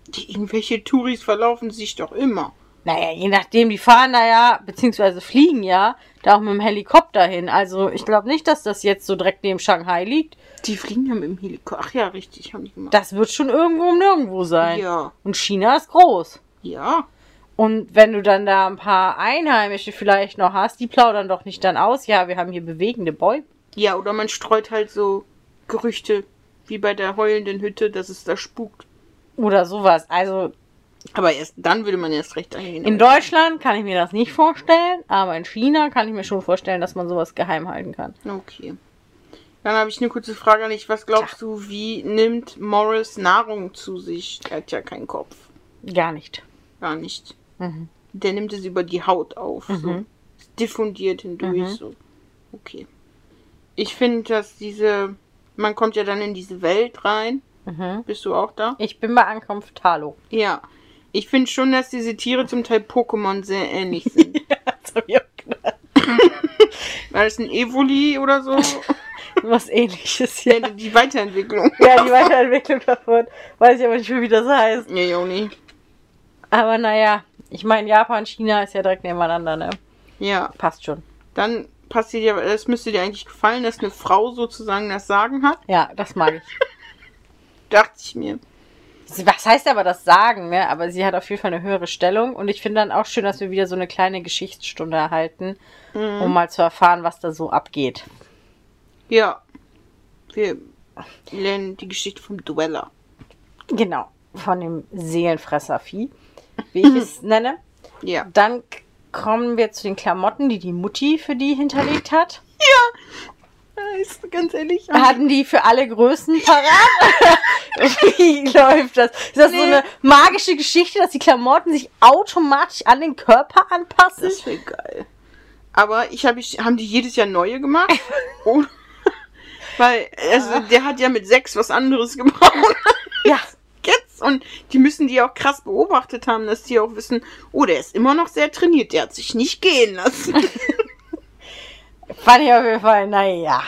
Speaker 1: Die irgendwelche Touris verlaufen sich doch immer.
Speaker 2: Naja, je nachdem, die fahren da ja, beziehungsweise fliegen ja, da auch mit dem Helikopter hin. Also ich glaube nicht, dass das jetzt so direkt neben Shanghai liegt.
Speaker 1: Die fliegen ja mit dem Helikopter. Ach ja, richtig, haben die gemacht.
Speaker 2: Das wird schon irgendwo im Nirgendwo sein.
Speaker 1: ja,
Speaker 2: Und China ist groß.
Speaker 1: ja.
Speaker 2: Und wenn du dann da ein paar Einheimische vielleicht noch hast, die plaudern doch nicht dann aus, ja, wir haben hier bewegende Bäume.
Speaker 1: Ja, oder man streut halt so Gerüchte, wie bei der heulenden Hütte, dass es da spukt.
Speaker 2: Oder sowas. Also
Speaker 1: Aber erst dann würde man erst recht eingehen.
Speaker 2: in Deutschland kann ich mir das nicht vorstellen, aber in China kann ich mir schon vorstellen, dass man sowas geheim halten kann.
Speaker 1: Okay. Dann habe ich eine kurze Frage an dich. Was glaubst du, wie nimmt Morris Nahrung zu sich? Er hat ja keinen Kopf.
Speaker 2: Gar nicht.
Speaker 1: Gar nicht.
Speaker 2: Mhm.
Speaker 1: Der nimmt es über die Haut auf. So. Ist diffundiert hindurch.
Speaker 2: Mhm.
Speaker 1: So. Okay. Ich finde, dass diese. Man kommt ja dann in diese Welt rein.
Speaker 2: Mhm.
Speaker 1: Bist du auch da?
Speaker 2: Ich bin bei Ankunft Talo.
Speaker 1: Ja. Ich finde schon, dass diese Tiere zum Teil Pokémon sehr ähnlich sind.
Speaker 2: Das hab ich auch gedacht.
Speaker 1: War das ein Evoli oder so?
Speaker 2: Was ähnliches hier.
Speaker 1: Ja, die Weiterentwicklung.
Speaker 2: Ja, die Weiterentwicklung davon. Weiß ich aber nicht mehr, wie das heißt.
Speaker 1: Ja, Joni.
Speaker 2: Aber naja, ich meine, Japan, China ist ja direkt nebeneinander, ne?
Speaker 1: Ja.
Speaker 2: Passt schon.
Speaker 1: Dann passiert ja, das müsste dir eigentlich gefallen, dass eine Frau sozusagen das Sagen hat.
Speaker 2: Ja, das mag ich.
Speaker 1: Dachte ich mir.
Speaker 2: Was heißt aber das Sagen, ne? Aber sie hat auf jeden Fall eine höhere Stellung und ich finde dann auch schön, dass wir wieder so eine kleine Geschichtsstunde erhalten, um mal zu erfahren, was da so abgeht.
Speaker 1: Ja. Wir lernen die Geschichte vom Dueller.
Speaker 2: Genau, von dem Seelenfresservieh, wie ich es nenne.
Speaker 1: Ja.
Speaker 2: Dann kommen wir zu den Klamotten, die die Mutti für die hinterlegt hat.
Speaker 1: Ist ganz ehrlich.
Speaker 2: Hatten die für alle Größen parat? Wie läuft das? Ist das so
Speaker 1: Nee.
Speaker 2: eine magische Geschichte, dass die Klamotten sich automatisch an den Körper anpassen?
Speaker 1: Das wäre geil. Aber ich habe ich, haben die jedes Jahr neue gemacht? oh. Weil, also, der hat ja mit sechs was anderes gebraucht.
Speaker 2: Ja.
Speaker 1: Jetzt. Und die müssen die auch krass beobachtet haben, dass die auch wissen, oh, der ist immer noch sehr trainiert, der hat sich nicht gehen lassen.
Speaker 2: Fand ich auf jeden Fall, naja.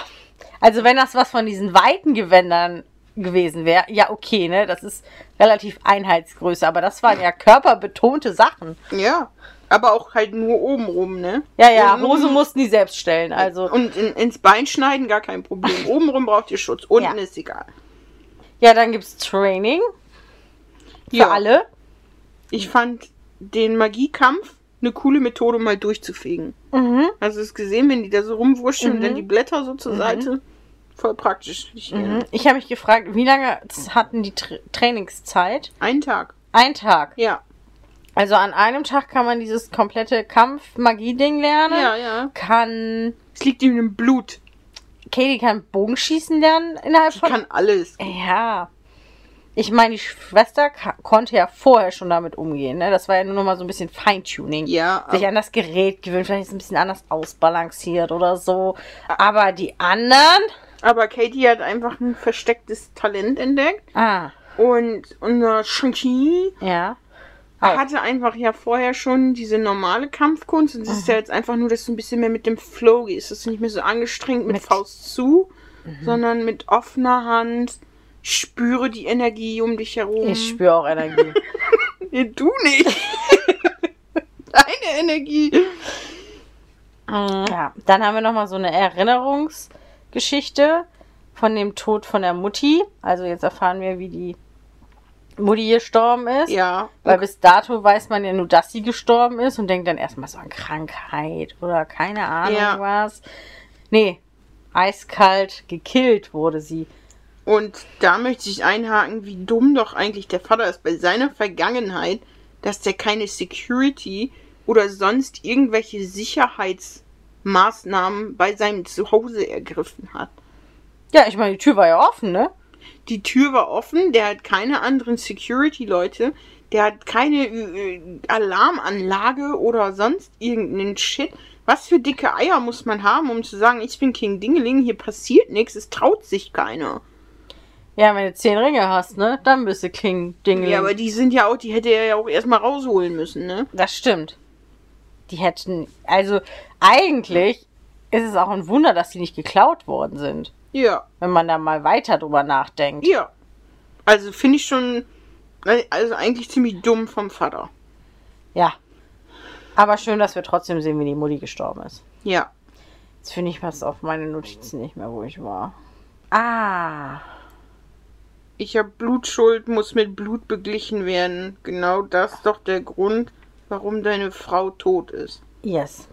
Speaker 2: Also wenn das was von diesen weiten Gewändern gewesen wäre, ja okay, ne? Das ist relativ Einheitsgröße, aber das waren ja körperbetonte Sachen.
Speaker 1: ja. Aber auch halt nur oben rum, ne?
Speaker 2: Ja, ja,
Speaker 1: Oben-
Speaker 2: Hose mussten die selbst stellen, also.
Speaker 1: Und in, ins Bein schneiden, gar kein Problem. Obenrum braucht ihr Schutz. Unten
Speaker 2: Ja.
Speaker 1: ist egal.
Speaker 2: Ja, dann gibt's Training für
Speaker 1: Ja.
Speaker 2: alle.
Speaker 1: Ich fand den Magiekampf eine coole Methode, um mal durchzufegen.
Speaker 2: Mhm.
Speaker 1: Du es gesehen, wenn die da so rumwurschteln und
Speaker 2: Mhm.
Speaker 1: dann die Blätter so zur Seite? Voll praktisch. Ich, äh,
Speaker 2: Mhm. Ich habe mich gefragt, wie lange hatten die Tra Trainingszeit?
Speaker 1: Ein Tag.
Speaker 2: Ein Tag.
Speaker 1: Ja.
Speaker 2: Also an einem Tag kann man dieses komplette Kampf-Magie-Ding lernen.
Speaker 1: Ja, ja.
Speaker 2: Kann.
Speaker 1: Es liegt ihm im Blut.
Speaker 2: Katie kann Bogenschießen lernen innerhalb
Speaker 1: Die
Speaker 2: von.
Speaker 1: kann alles.
Speaker 2: Ja. Ich meine, die Schwester konnte ja vorher schon damit umgehen. Ne? Das war ja nur noch mal so ein bisschen Feintuning.
Speaker 1: Ja,
Speaker 2: Sich
Speaker 1: aber,
Speaker 2: an das Gerät gewöhnt, vielleicht ist es ein bisschen anders ausbalanciert oder so. Aber die anderen,
Speaker 1: Aber Katie hat einfach ein verstecktes Talent entdeckt.
Speaker 2: Ah,
Speaker 1: Und unser Shang-Chi
Speaker 2: ja. Auch.
Speaker 1: hatte einfach ja vorher schon diese normale Kampfkunst. Und es ist ja jetzt einfach nur, dass du ein bisschen mehr mit dem Flow gehst. Dass du nicht mehr so angestrengt mit,
Speaker 2: Mit-
Speaker 1: Faust zu, sondern mit offener Hand. Spüre die Energie um dich herum.
Speaker 2: Ich spüre auch Energie.
Speaker 1: Nee, du nicht. Deine Energie.
Speaker 2: Ja, dann haben wir nochmal so eine Erinnerungsgeschichte von dem Tod von der Mutti. Also jetzt erfahren wir, wie die Mutti gestorben ist.
Speaker 1: Ja.
Speaker 2: Weil bis dato weiß man ja nur, dass sie gestorben ist und denkt dann erstmal so an Krankheit oder keine Ahnung
Speaker 1: Ja.
Speaker 2: was. Nee, eiskalt gekillt wurde sie.
Speaker 1: Und da möchte ich einhaken, wie dumm doch eigentlich der Vater ist bei seiner Vergangenheit, dass der keine Security oder sonst irgendwelche Sicherheitsmaßnahmen bei seinem Zuhause ergriffen hat.
Speaker 2: Ja, ich meine, die Tür war ja offen, ne?
Speaker 1: Die Tür war offen, der hat keine anderen Security-Leute, der hat keine äh, Alarmanlage oder sonst irgendeinen Shit. Was für dicke Eier muss man haben, um zu sagen, ich bin King Dingeling, hier passiert nichts, es traut sich keiner.
Speaker 2: Ja, wenn du zehn Ringe hast, ne? Dann bist du King Dingeling.
Speaker 1: Ja, aber die sind ja auch, die hätte er ja auch erstmal rausholen müssen, ne?
Speaker 2: Das stimmt. Die hätten, also eigentlich ist es auch ein Wunder, dass die nicht geklaut worden sind,
Speaker 1: Ja,
Speaker 2: wenn man da mal weiter drüber nachdenkt.
Speaker 1: ja. Also finde ich schon, also eigentlich ziemlich dumm vom Vater.
Speaker 2: Ja. Aber schön, dass wir trotzdem sehen, wie die Mutti gestorben ist.
Speaker 1: Ja.
Speaker 2: Jetzt finde ich was auf meine Notizen nicht mehr, wo ich war. Ah.
Speaker 1: Ich habe Blutschuld, muss mit Blut beglichen werden. Genau das ist doch der Grund, warum deine Frau tot ist.
Speaker 2: Yes.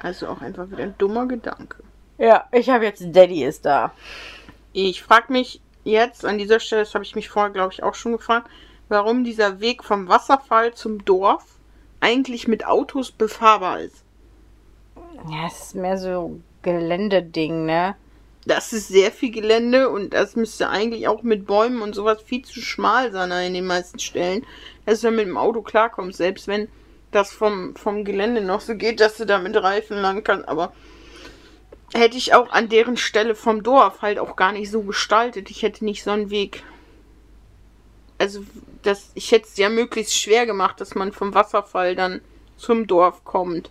Speaker 1: Also auch einfach wieder ein dummer Gedanke.
Speaker 2: Ja, ich habe jetzt Daddy ist da.
Speaker 1: Ich frage mich jetzt an dieser Stelle, das habe ich mich vorher, glaube ich, auch schon gefragt, warum dieser Weg vom Wasserfall zum Dorf eigentlich mit Autos befahrbar ist.
Speaker 2: Ja, es ist mehr so Geländeding, ne?
Speaker 1: Das ist sehr viel Gelände und das müsste eigentlich auch mit Bäumen und sowas viel zu schmal sein an den meisten Stellen, dass du mit dem Auto klarkommst, selbst wenn das vom, vom Gelände noch so geht, dass du da mit Reifen lang kannst, aber hätte ich auch an deren Stelle vom Dorf halt auch gar nicht so gestaltet. Ich hätte nicht so einen Weg. Also, das, ich hätte es ja möglichst schwer gemacht, dass man vom Wasserfall dann zum Dorf kommt.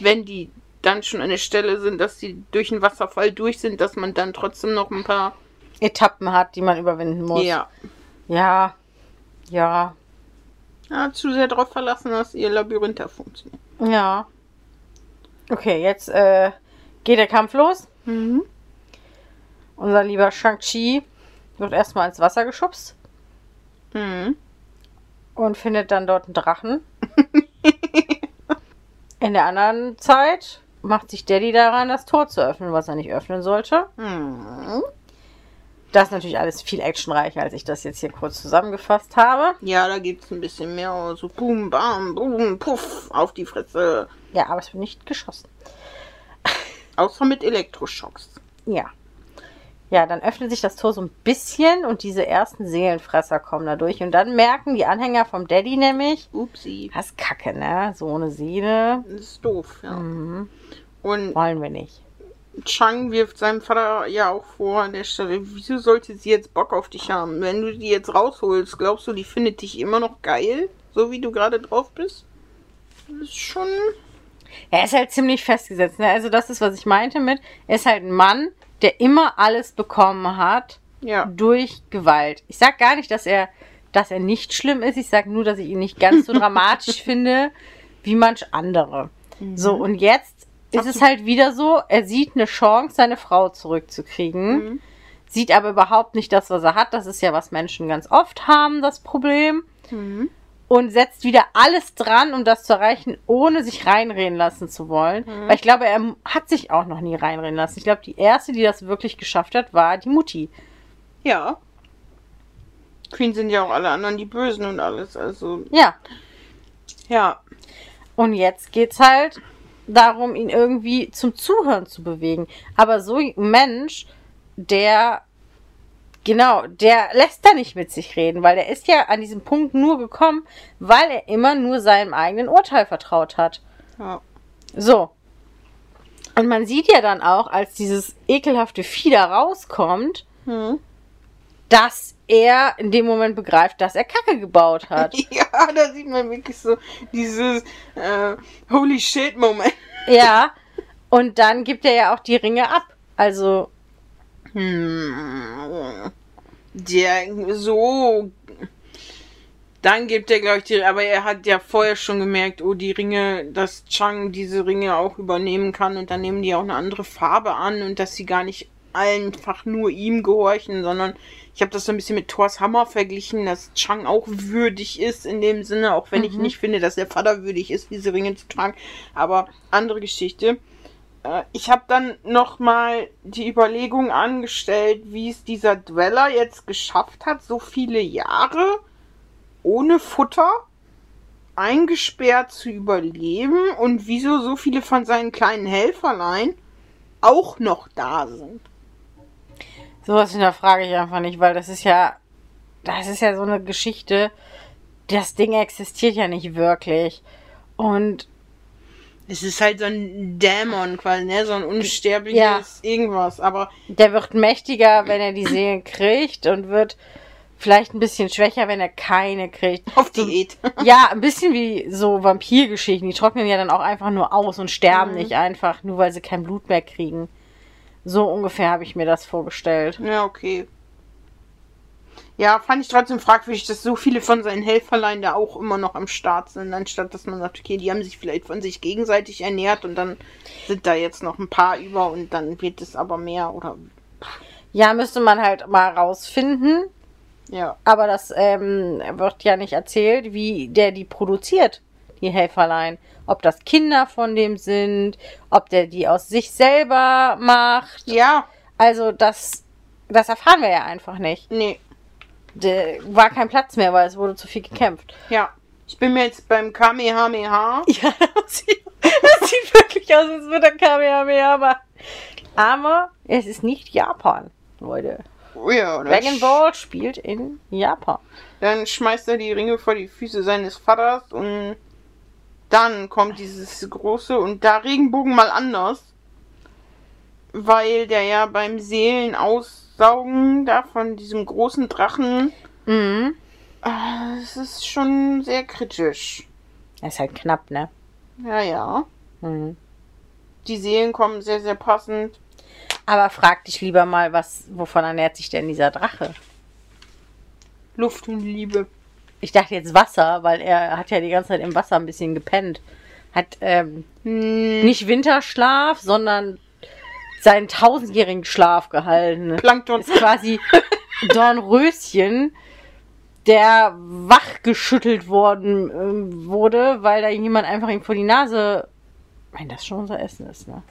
Speaker 1: Wenn die dann schon an der Stelle sind, dass sie durch den Wasserfall durch sind, dass man dann trotzdem noch ein paar.
Speaker 2: Etappen hat, die man überwinden muss.
Speaker 1: Ja.
Speaker 2: Ja. Ja.
Speaker 1: ja. Zu sehr darauf verlassen, dass ihr Labyrinth da funktioniert.
Speaker 2: Ja. Okay, jetzt äh, geht der Kampf los.
Speaker 1: Mhm.
Speaker 2: Unser lieber Shang-Chi wird erstmal ins Wasser geschubst
Speaker 1: Mhm.
Speaker 2: und findet dann dort einen Drachen. In der anderen Zeit macht sich Daddy daran, das Tor zu öffnen, was er nicht öffnen sollte.
Speaker 1: Mhm.
Speaker 2: Das ist natürlich alles viel actionreicher, als ich das jetzt hier kurz zusammengefasst habe.
Speaker 1: Ja, da gibt es ein bisschen mehr so Boom, Bam, Boom, Puff auf die Fresse.
Speaker 2: Ja, aber es wird nicht geschossen.
Speaker 1: Außer mit Elektroschocks.
Speaker 2: Ja. Ja, dann öffnet sich das Tor so ein bisschen und diese ersten Seelenfresser kommen da durch. Und dann merken die Anhänger vom Daddy nämlich,
Speaker 1: Upsi.
Speaker 2: das ist kacke, ne? So eine Seele
Speaker 1: Das ist doof, ja.
Speaker 2: mhm.
Speaker 1: Und
Speaker 2: wollen wir nicht.
Speaker 1: Chang wirft seinem Vater ja auch vor an der Stelle, wieso sollte sie jetzt Bock auf dich haben? Wenn du die jetzt rausholst, glaubst du, die findet dich immer noch geil? So wie du gerade drauf bist? Das ist schon.
Speaker 2: Er ist halt ziemlich festgesetzt. Ne? Also das ist, was ich meinte mit, er ist halt ein Mann, der immer alles bekommen hat
Speaker 1: Ja.
Speaker 2: durch Gewalt. Ich sag gar nicht, dass er, dass er nicht schlimm ist. Ich sag nur, dass ich ihn nicht ganz so dramatisch finde wie manch andere. So, und jetzt ist es halt wieder so, er sieht eine Chance, seine Frau zurückzukriegen.
Speaker 1: Mhm.
Speaker 2: Sieht aber überhaupt nicht das, was er hat. Das ist ja, was Menschen ganz oft haben, das Problem.
Speaker 1: Mhm.
Speaker 2: Und setzt wieder alles dran, um das zu erreichen, ohne sich reinreden lassen zu wollen. Weil ich glaube, er hat sich auch noch nie reinreden lassen. Ich glaube, die erste, die das wirklich geschafft hat, war die Mutti.
Speaker 1: Ja. Queen sind ja auch alle anderen die Bösen und alles. Also,
Speaker 2: Ja.
Speaker 1: ja.
Speaker 2: Und jetzt geht's halt darum, ihn irgendwie zum Zuhören zu bewegen. Aber so ein Mensch, der, genau, der lässt da nicht mit sich reden, weil der ist ja an diesem Punkt nur gekommen, weil er immer nur seinem eigenen Urteil vertraut hat.
Speaker 1: ja.
Speaker 2: So. Und man sieht ja dann auch, als dieses ekelhafte Vieh da rauskommt,
Speaker 1: Hm.
Speaker 2: dass er in dem Moment begreift, dass er Kacke gebaut hat.
Speaker 1: Ja, da sieht man wirklich so dieses äh, Holy shit Moment.
Speaker 2: ja. Und dann gibt er ja auch die Ringe ab. Also,
Speaker 1: Hm. Der so. Dann gibt er, glaube ich, die. Aber er hat ja vorher schon gemerkt, oh, die Ringe, dass Chang diese Ringe auch übernehmen kann und dann nehmen die auch eine andere Farbe an und dass sie gar nicht einfach nur ihm gehorchen, sondern ich habe das so ein bisschen mit Thors Hammer verglichen, dass Chang auch würdig ist in dem Sinne, auch wenn ich nicht finde, dass der Vater würdig ist, diese Ringe zu tragen. Aber andere Geschichte. Äh, Ich habe dann noch mal die Überlegung angestellt, wie es dieser Dweller jetzt geschafft hat, so viele Jahre ohne Futter eingesperrt zu überleben und wieso so viele von seinen kleinen Helferlein auch noch da sind.
Speaker 2: sowas hinterfrage ich einfach nicht, weil das ist ja, das ist ja so eine Geschichte. Das Ding existiert ja nicht wirklich. Und
Speaker 1: Es ist halt so ein Dämon quasi, ne? So ein unsterbliches
Speaker 2: Ja.
Speaker 1: irgendwas. Aber
Speaker 2: der wird mächtiger, wenn er die Seelen kriegt und wird vielleicht ein bisschen schwächer, wenn er keine kriegt.
Speaker 1: auf Diät.
Speaker 2: Ja, ein bisschen wie so Vampirgeschichten. Die trocknen ja dann auch einfach nur aus und sterben
Speaker 1: Mhm.
Speaker 2: nicht einfach, nur weil sie kein Blut mehr kriegen. So ungefähr habe ich mir das vorgestellt.
Speaker 1: Ja, okay. Ja, fand ich trotzdem fragwürdig, dass so viele von seinen Helferlein da auch immer noch am Start sind, anstatt dass man sagt, okay, die haben sich vielleicht von sich gegenseitig ernährt und dann sind da jetzt noch ein paar über und dann wird es aber mehr oder
Speaker 2: Ja, müsste man halt mal rausfinden.
Speaker 1: ja.
Speaker 2: Aber das ähm, wird ja nicht erzählt, wie der die produziert, die Helferlein. Ob das Kinder von dem sind, ob der die aus sich selber macht.
Speaker 1: Ja,
Speaker 2: Also das, das erfahren wir ja einfach nicht.
Speaker 1: nee,
Speaker 2: Da war kein Platz mehr, weil es wurde zu viel gekämpft.
Speaker 1: ja. Ich bin mir jetzt beim Kamehameha.
Speaker 2: Ja, das sieht, das sieht wirklich aus, als würde er Kamehameha machen. Aber es ist nicht Japan, Leute.
Speaker 1: Oh ja,
Speaker 2: Dragon Ball spielt in Japan.
Speaker 1: dann schmeißt er die Ringe vor die Füße seines Vaters und dann kommt dieses große und da Regenbogen mal anders. Weil der ja beim Seelenaussaugen da von diesem großen Drachen
Speaker 2: Mhm.
Speaker 1: Ah, Es ist schon sehr kritisch.
Speaker 2: Das ist halt knapp, ne?
Speaker 1: Ja, ja.
Speaker 2: Mhm.
Speaker 1: Die Seelen kommen sehr, sehr passend.
Speaker 2: Aber frag dich lieber mal, was, wovon ernährt sich denn dieser Drache?
Speaker 1: Luft und Liebe.
Speaker 2: Ich dachte jetzt Wasser, weil er hat ja die ganze Zeit im Wasser ein bisschen gepennt. Hat ähm,
Speaker 1: Hm,
Speaker 2: nicht Winterschlaf, sondern seinen tausendjährigen Schlaf gehalten.
Speaker 1: Plankton.
Speaker 2: Ist quasi Dornröschen, der wachgeschüttelt worden ähm, wurde, weil da jemand einfach ihm vor die Nase. Wenn das schon unser Essen ist, ne?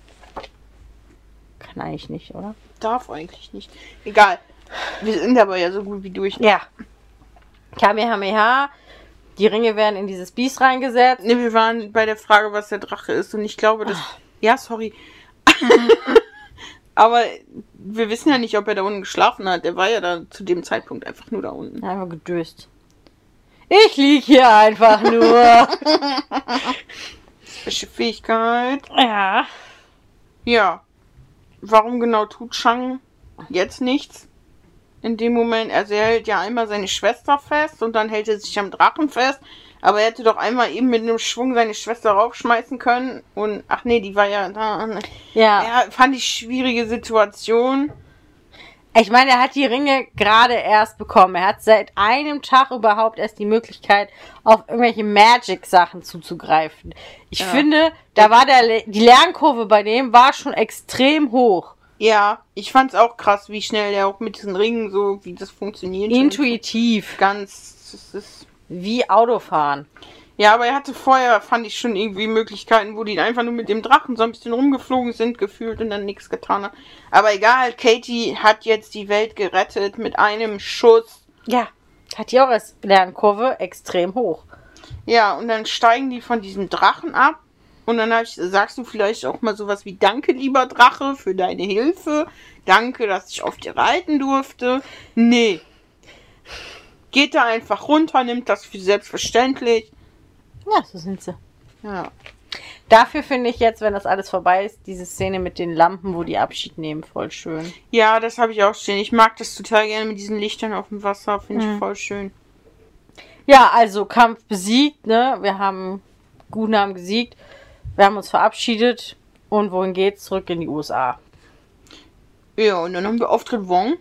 Speaker 2: Kann eigentlich nicht, oder?
Speaker 1: Darf eigentlich nicht. Egal. Wir sind aber ja so gut wie durch.
Speaker 2: Ja. Kamehameha. Die Ringe werden in dieses Biest reingesetzt.
Speaker 1: Ne, wir waren bei der Frage, was der Drache ist. Und ich glaube, dass. Ja, sorry. aber wir wissen ja nicht, ob er da unten geschlafen hat. Er war ja da zu dem Zeitpunkt einfach nur da unten.
Speaker 2: Einfach gedöst. Ich lieg hier einfach nur.
Speaker 1: Welche Fähigkeit?
Speaker 2: ja.
Speaker 1: Ja. Warum genau tut Chang jetzt nichts? In dem Moment, also er hält ja einmal seine Schwester fest und dann hält er sich am Drachen fest. Aber er hätte doch einmal eben mit einem Schwung seine Schwester raufschmeißen können. Und ach nee, die war ja da.
Speaker 2: Ja.
Speaker 1: Ja, fand ich schwierige Situation.
Speaker 2: Ich meine, er hat die Ringe gerade erst bekommen. Er hat seit einem Tag überhaupt erst die Möglichkeit, auf irgendwelche Magic-Sachen zuzugreifen. Ich
Speaker 1: Ja.
Speaker 2: finde, da war der, die Lernkurve bei dem war schon extrem hoch.
Speaker 1: Ja, ich fand's auch krass, wie schnell der auch mit diesen Ringen so, wie das funktioniert.
Speaker 2: Intuitiv.
Speaker 1: Ganz, das ist
Speaker 2: Wie Autofahren.
Speaker 1: Ja, aber er hatte vorher, fand ich schon irgendwie Möglichkeiten, wo die einfach nur mit dem Drachen so ein bisschen rumgeflogen sind, gefühlt und dann nichts getan haben. Aber egal, Katie hat jetzt die Welt gerettet mit einem Schuss.
Speaker 2: Ja. Hat die auch als Lernkurve extrem hoch.
Speaker 1: Ja, und dann steigen die von diesem Drachen ab. Und dann ich, sagst du vielleicht auch mal sowas wie Danke, lieber Drache, für deine Hilfe. Danke, dass ich auf dir reiten durfte. Nee. Geht da einfach runter, nimmt das für selbstverständlich.
Speaker 2: Ja, so sind sie.
Speaker 1: Ja.
Speaker 2: Dafür finde ich jetzt, wenn das alles vorbei ist, diese Szene mit den Lampen, wo die Abschied nehmen, voll schön.
Speaker 1: Ja, das habe ich auch stehen. Ich mag das total gerne mit diesen Lichtern auf dem Wasser. Finde ich
Speaker 2: Mhm.
Speaker 1: voll schön.
Speaker 2: Ja, also Kampf besiegt, ne? Wir haben guten Namen gesiegt. Wir haben uns verabschiedet. Und wohin geht's? Zurück in die USA.
Speaker 1: Ja, und dann haben wir Auftritt Wong.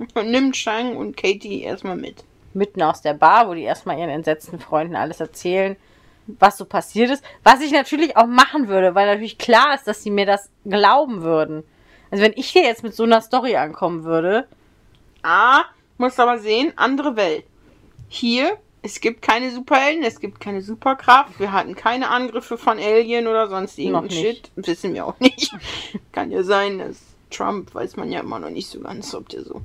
Speaker 1: Und nimmt Shang und Katie erstmal mit.
Speaker 2: Mitten aus der Bar, wo die erstmal ihren entsetzten Freunden alles erzählen, was so passiert ist. Was ich natürlich auch machen würde, weil natürlich klar ist, dass sie mir das glauben würden. Also wenn ich hier jetzt mit so einer Story ankommen würde,
Speaker 1: Ah, muss aber sehen, andere Welt. Hier, es gibt keine Superhelden, es gibt keine Superkraft. Wir hatten keine Angriffe von Alien oder sonst irgendein. Shit. Wissen wir auch nicht. Kann ja sein, dass Trump, weiß man ja immer noch nicht so ganz, ob der so.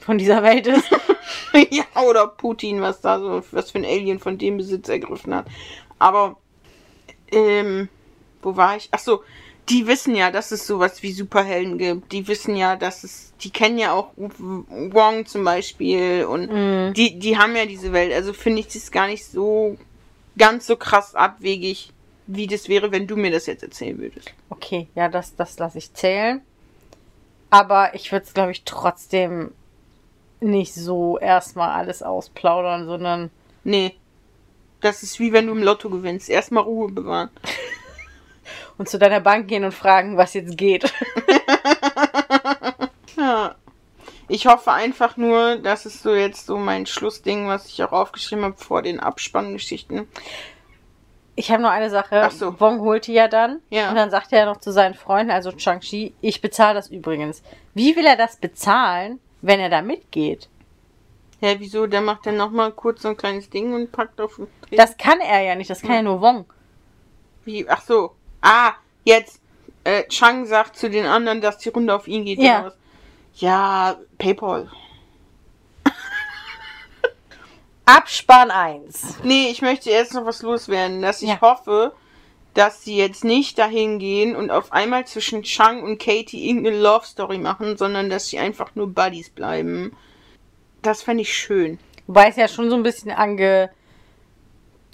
Speaker 2: von dieser Welt ist.
Speaker 1: ja, oder Putin, was da so, was für ein Alien von dem Besitz ergriffen hat. Aber, ähm, wo war ich? Ach so, die wissen ja, dass es sowas wie Superhelden gibt. Die wissen ja, dass es, die kennen ja auch Wong zum Beispiel und
Speaker 2: Mhm.
Speaker 1: die, die haben ja diese Welt. Also finde ich das gar nicht so ganz so krass abwegig, wie das wäre, wenn du mir das jetzt erzählen würdest.
Speaker 2: Okay, ja, das, das lasse ich zählen. Aber ich würde es, glaube ich, trotzdem nicht so erstmal alles ausplaudern, sondern
Speaker 1: Nee. Das ist wie wenn du im Lotto gewinnst. Erstmal Ruhe bewahren.
Speaker 2: und zu deiner Bank gehen und fragen, was jetzt geht.
Speaker 1: Ja. Ich hoffe einfach nur, das ist so jetzt so mein Schlussding, was ich auch aufgeschrieben habe vor den Abspanngeschichten.
Speaker 2: Ich habe noch eine Sache.
Speaker 1: Ach so.
Speaker 2: Wong holt die ja dann.
Speaker 1: Ja.
Speaker 2: Und dann sagt er noch zu seinen Freunden, also Chang-Chi, ich bezahle das übrigens. Wie will er das bezahlen, wenn er da mitgeht?
Speaker 1: Ja, wieso? Der macht dann nochmal kurz so ein kleines Ding und packt auf den Tresen.
Speaker 2: Das kann er ja nicht, das kann ja nur Wong.
Speaker 1: Wie? Ach so. Ah, jetzt. Äh, Chang sagt zu den anderen, dass die Runde auf ihn geht.
Speaker 2: Ja.
Speaker 1: Ja, Paypal.
Speaker 2: Abspann 1.
Speaker 1: Nee, ich möchte erst noch was loswerden, dass ich
Speaker 2: Ja.
Speaker 1: hoffe, dass sie jetzt nicht dahin gehen und auf einmal zwischen Chang und Katie irgendeine Love Story machen, sondern dass sie einfach nur Buddies bleiben. Das fände ich schön.
Speaker 2: Wobei es ja schon so ein bisschen ange.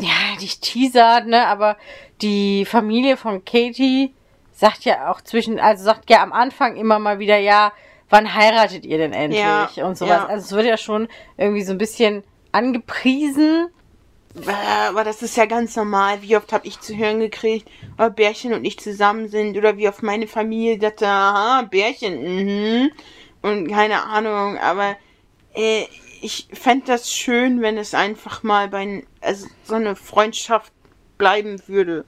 Speaker 2: Ja, nicht teasert, ne? Aber die Familie von Katie sagt ja auch zwischen, also sagt ja am Anfang immer mal wieder, ja, wann heiratet ihr denn endlich?
Speaker 1: Ja,
Speaker 2: und sowas.
Speaker 1: ja.
Speaker 2: Also es wird ja schon irgendwie so ein bisschen angepriesen.
Speaker 1: Aber das ist ja ganz normal. Wie oft habe ich zu hören gekriegt, ob Bärchen und ich zusammen sind oder wie oft meine Familie dachte, aha, Bärchen, mhm. Und keine Ahnung, aber äh, ich fände das schön, wenn es einfach mal bei also so eine Freundschaft bleiben würde.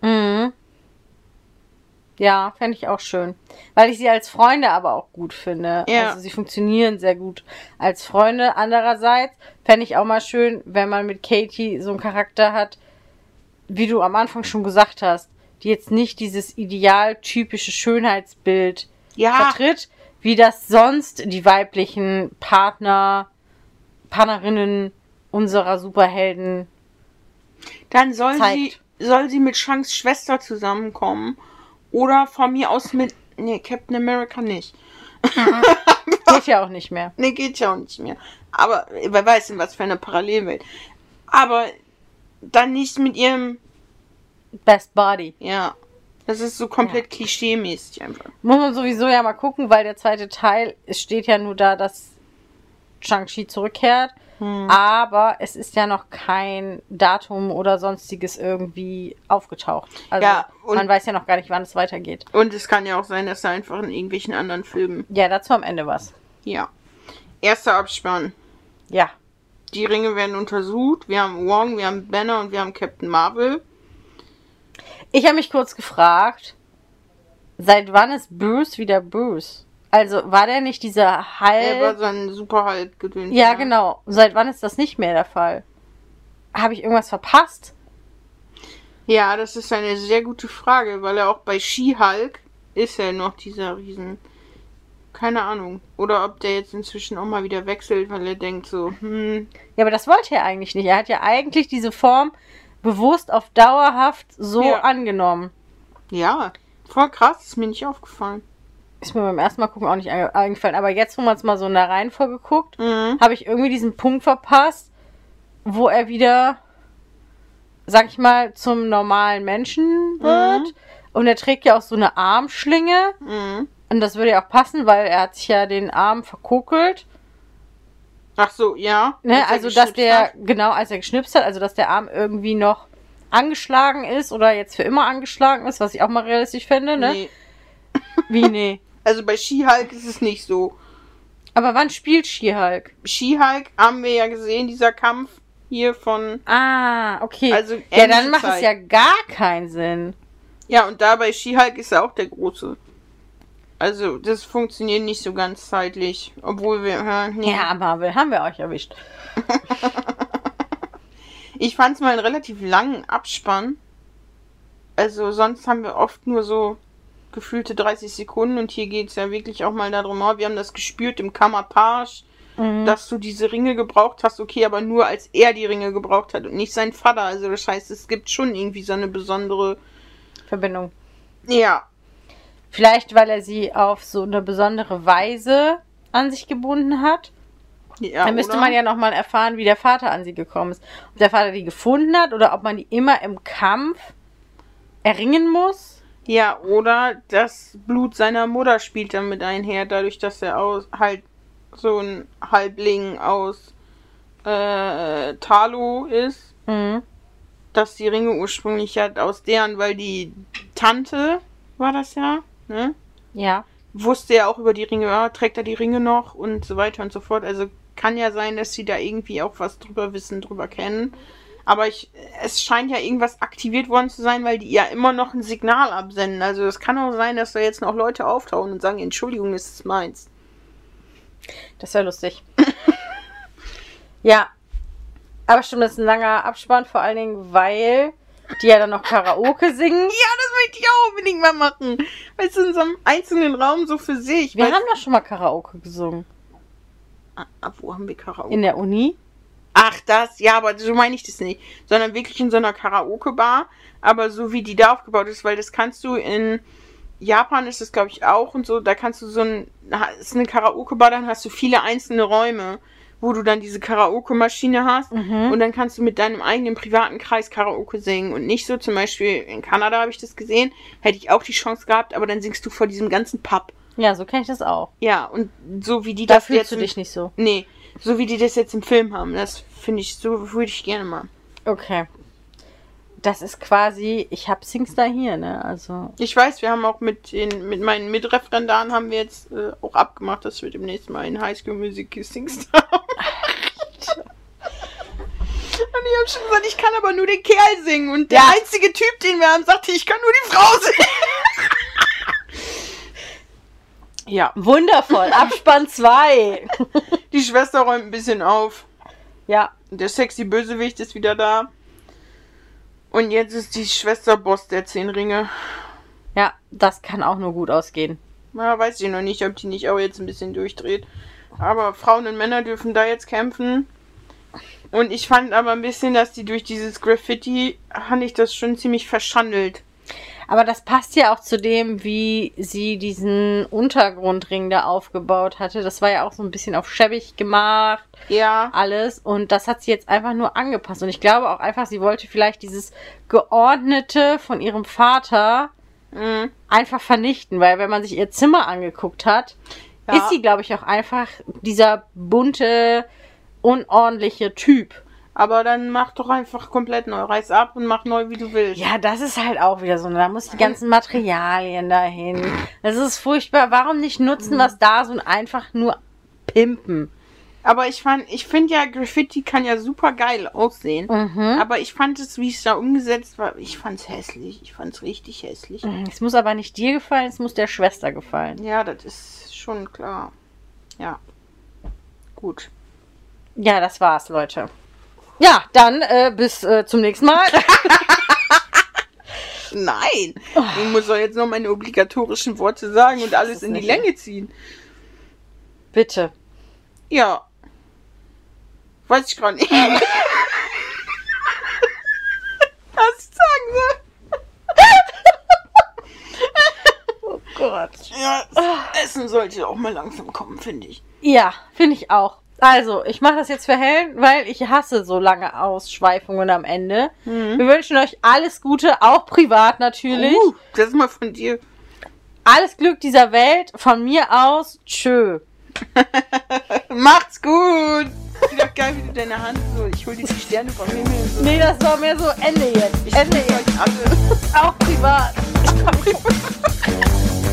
Speaker 2: Mhm. Ja, fände ich auch schön. Weil ich sie als Freunde aber auch gut finde.
Speaker 1: Ja.
Speaker 2: Also sie funktionieren sehr gut als Freunde. Andererseits fände ich auch mal schön, wenn man mit Katie so einen Charakter hat, wie du am Anfang schon gesagt hast, die jetzt nicht dieses idealtypische Schönheitsbild
Speaker 1: Ja,
Speaker 2: vertritt, wie das sonst die weiblichen Partner, Partnerinnen unserer Superhelden
Speaker 1: dann soll sie,
Speaker 2: zeigt.
Speaker 1: soll sie mit Shanks Schwester zusammenkommen. Oder von mir aus mit. Nee, Captain America nicht.
Speaker 2: geht ja auch nicht mehr.
Speaker 1: Nee, geht ja auch nicht mehr. Aber wer weiß in was für eine Parallelwelt. Aber dann nicht mit ihrem.
Speaker 2: Best Body.
Speaker 1: Ja. Das ist so komplett klischee-mäßig einfach.
Speaker 2: Muss man sowieso ja mal gucken, weil der zweite Teil, es steht ja nur da, dass Shang-Chi zurückkehrt.
Speaker 1: Hm.
Speaker 2: Aber es ist ja noch kein Datum oder sonstiges irgendwie aufgetaucht. Also
Speaker 1: Ja,
Speaker 2: man weiß ja noch gar nicht, wann es weitergeht.
Speaker 1: Und es kann ja auch sein, dass er einfach in irgendwelchen anderen Filmen.
Speaker 2: Ja, dazu am Ende was.
Speaker 1: Ja. Erster Abspann.
Speaker 2: Ja.
Speaker 1: Die Ringe werden untersucht. Wir haben Wong, wir haben Banner und wir haben Captain Marvel.
Speaker 2: Ich habe mich kurz gefragt, seit wann ist Bruce wieder Bruce? Also war der nicht dieser
Speaker 1: Er war so ein super halt gedöns.
Speaker 2: Ja, genau. Seit wann ist das nicht mehr der Fall? Habe ich irgendwas verpasst?
Speaker 1: Ja, das ist eine sehr gute Frage, weil er auch bei She-Hulk ist er noch dieser Riesen. Keine Ahnung. Oder ob der jetzt inzwischen auch mal wieder wechselt, weil er denkt so, hm,
Speaker 2: Ja, aber das wollte er eigentlich nicht. Er hat ja eigentlich diese Form bewusst auf dauerhaft so
Speaker 1: Ja.
Speaker 2: angenommen.
Speaker 1: ja, voll krass, ist mir nicht aufgefallen.
Speaker 2: Ist mir beim ersten Mal gucken auch nicht einge- eingefallen. Aber jetzt, wo man es mal so in der Reihenfolge guckt,
Speaker 1: Mhm.
Speaker 2: habe ich irgendwie diesen Punkt verpasst, wo er wieder sag ich mal, zum normalen Menschen wird.
Speaker 1: Mhm.
Speaker 2: Und er trägt ja auch so eine Armschlinge.
Speaker 1: Mhm.
Speaker 2: Und das würde ja auch passen, weil er hat sich ja den Arm verkokelt.
Speaker 1: Ach so, ja.
Speaker 2: Ne?
Speaker 1: Als
Speaker 2: Also, dass der,
Speaker 1: hat.
Speaker 2: genau, als er geschnipst hat, also dass der Arm irgendwie noch angeschlagen ist oder jetzt für immer angeschlagen ist, was ich auch mal realistisch finde, ne?
Speaker 1: Nee.
Speaker 2: Wie, nee.
Speaker 1: Also bei She-Hulk ist es nicht so.
Speaker 2: Aber wann spielt She-Hulk?
Speaker 1: She-Hulk haben wir ja gesehen, dieser Kampf hier von.
Speaker 2: Ah, okay.
Speaker 1: Also
Speaker 2: ja, dann macht es
Speaker 1: Zeit.
Speaker 2: ja gar keinen Sinn.
Speaker 1: Ja, und da bei She-Hulk ist er auch der Große. Also, das funktioniert nicht so ganz zeitlich. Obwohl wir. Äh, nee.
Speaker 2: Ja, Marvel, haben wir euch erwischt.
Speaker 1: Ich fand es mal einen relativ langen Abspann. Also, sonst haben wir oft nur so gefühlte 30 Sekunden und hier geht es ja wirklich auch mal darum, oh, wir haben das gespürt im Kammerpage,
Speaker 2: Mhm.
Speaker 1: dass du diese Ringe gebraucht hast, okay, aber nur als er die Ringe gebraucht hat und nicht sein Vater. Also das heißt, es gibt schon irgendwie so eine besondere.
Speaker 2: Verbindung.
Speaker 1: Ja,
Speaker 2: Vielleicht, weil er sie auf so eine besondere Weise an sich gebunden hat.
Speaker 1: ja
Speaker 2: Dann müsste
Speaker 1: oder?
Speaker 2: man ja nochmal erfahren, wie der Vater an sie gekommen ist. Ob der Vater die gefunden hat oder ob man die immer im Kampf erringen muss.
Speaker 1: Ja, oder das Blut seiner Mutter spielt damit einher, dadurch, dass er aus halt so ein Halbling aus äh, Talo ist.
Speaker 2: Mhm.
Speaker 1: Dass die Ringe ursprünglich halt aus deren, weil die Tante war das ja, ne?
Speaker 2: Ja.
Speaker 1: Wusste ja auch über die Ringe, ja, trägt er die Ringe noch und so weiter und so fort. Also kann ja sein, dass sie da irgendwie auch was drüber wissen, drüber kennen. Aber ich, es scheint ja irgendwas aktiviert worden zu sein, weil die ja immer noch ein Signal absenden. Also es kann auch sein, dass da jetzt noch Leute auftauchen und sagen, Entschuldigung, das ist meins.
Speaker 2: Das wäre lustig. ja. Aber stimmt, das ist ein langer Abspann, vor allen Dingen, weil die ja dann noch Karaoke singen.
Speaker 1: Ja, das möchte ich auch unbedingt mal machen. Weißt du, in so einem einzelnen Raum so für sich.
Speaker 2: Wir haben doch schon mal Karaoke gesungen.
Speaker 1: Ah, ah, wo haben wir Karaoke?
Speaker 2: In der Uni.
Speaker 1: Ach, das, ja, aber so meine ich das nicht. Sondern wirklich in so einer Karaoke-Bar. Aber so wie die da aufgebaut ist, weil das kannst du in Japan ist es, glaube ich, auch und so. Da kannst du so ein, ist eine Karaoke-Bar, dann hast du viele einzelne Räume, wo du dann diese Karaoke-Maschine hast.
Speaker 2: Mhm.
Speaker 1: Und dann kannst du mit deinem eigenen privaten Kreis Karaoke singen. Und nicht so, zum Beispiel in Kanada habe ich das gesehen, hätte ich auch die Chance gehabt, aber dann singst du vor diesem ganzen Pub.
Speaker 2: Ja, so kenne ich das auch.
Speaker 1: Ja, und so wie die
Speaker 2: Da
Speaker 1: das
Speaker 2: fühlst
Speaker 1: jetzt.
Speaker 2: du dich nicht so.
Speaker 1: Nee, so wie die das jetzt im Film haben. Das finde ich, so würde ich gerne mal.
Speaker 2: Okay. Das ist quasi, ich hab Singstar hier, ne? Also.
Speaker 1: Ich weiß, wir haben auch mit den, mit meinen Mitreferendaren haben wir jetzt äh, auch abgemacht, dass wir demnächst mal in High School Music Singstar haben. Und ich habe schon gesagt, ich kann aber nur den Kerl singen. Und der
Speaker 2: Ja.
Speaker 1: einzige Typ, den wir haben, sagte, ich kann nur die Frau singen. Ja,
Speaker 2: Wundervoll. Abspann 2.
Speaker 1: die Schwester räumt ein bisschen auf.
Speaker 2: ja.
Speaker 1: Der sexy Bösewicht ist wieder da. Und jetzt ist die Schwester Boss der Zehn Ringe.
Speaker 2: Ja, das kann auch nur gut ausgehen.
Speaker 1: Na, weiß ich noch nicht, ob die nicht auch jetzt ein bisschen durchdreht. Aber Frauen und Männer dürfen da jetzt kämpfen. Und ich fand aber ein bisschen, dass die durch dieses Graffiti, fand ich das schon ziemlich verschandelt.
Speaker 2: Aber das passt ja auch zu dem, wie sie diesen Untergrundring da aufgebaut hatte. Das war ja auch so ein bisschen auf schäbig gemacht,
Speaker 1: Ja,
Speaker 2: alles. Und das hat sie jetzt einfach nur angepasst. Und ich glaube auch einfach, sie wollte vielleicht dieses Geordnete von ihrem Vater
Speaker 1: mhm.
Speaker 2: einfach vernichten. Weil wenn man sich ihr Zimmer angeguckt hat,
Speaker 1: Ja.
Speaker 2: ist sie, glaube ich, auch einfach dieser bunte, unordentliche Typ.
Speaker 1: Aber dann mach doch einfach komplett neu. Reiß ab und mach neu, wie du willst.
Speaker 2: Ja, das ist halt auch wieder so. Da muss die ganzen Materialien dahin. Das ist furchtbar. Warum nicht nutzen, was da so und einfach nur pimpen?
Speaker 1: Aber ich fand, ich finde ja, Graffiti kann ja super geil aussehen.
Speaker 2: Mhm.
Speaker 1: Aber ich fand es, wie es da umgesetzt war, ich fand es hässlich. Ich fand es richtig hässlich.
Speaker 2: Es muss aber nicht dir gefallen, es muss der Schwester gefallen.
Speaker 1: Ja, das ist schon klar. Ja. Gut.
Speaker 2: Ja, das war's, Leute. Ja, dann äh, bis äh, zum nächsten Mal.
Speaker 1: Nein! Ich muss doch jetzt noch meine obligatorischen Worte sagen und alles in die Länge ziehen.
Speaker 2: Bitte.
Speaker 1: Ja. Weiß ich gar nicht. Was ich sagen soll.
Speaker 2: Gott.
Speaker 1: Ja, Essen sollte auch mal langsam kommen, finde ich.
Speaker 2: Ja, finde ich auch. Also, ich mache das jetzt für Helen, weil ich hasse so lange Ausschweifungen am Ende. Wir wünschen euch alles Gute, auch privat natürlich.
Speaker 1: Uh, das ist mal von dir.
Speaker 2: Alles Glück dieser Welt. Von mir aus, tschö.
Speaker 1: Macht's gut. Wieder geil, wie du deine Hand so. Ich hol dir die Sterne vom Himmel. So.
Speaker 2: Nee, das war mehr so Ende jetzt.
Speaker 1: Ich
Speaker 2: Ende jetzt.
Speaker 1: euch alle.
Speaker 2: Auch privat.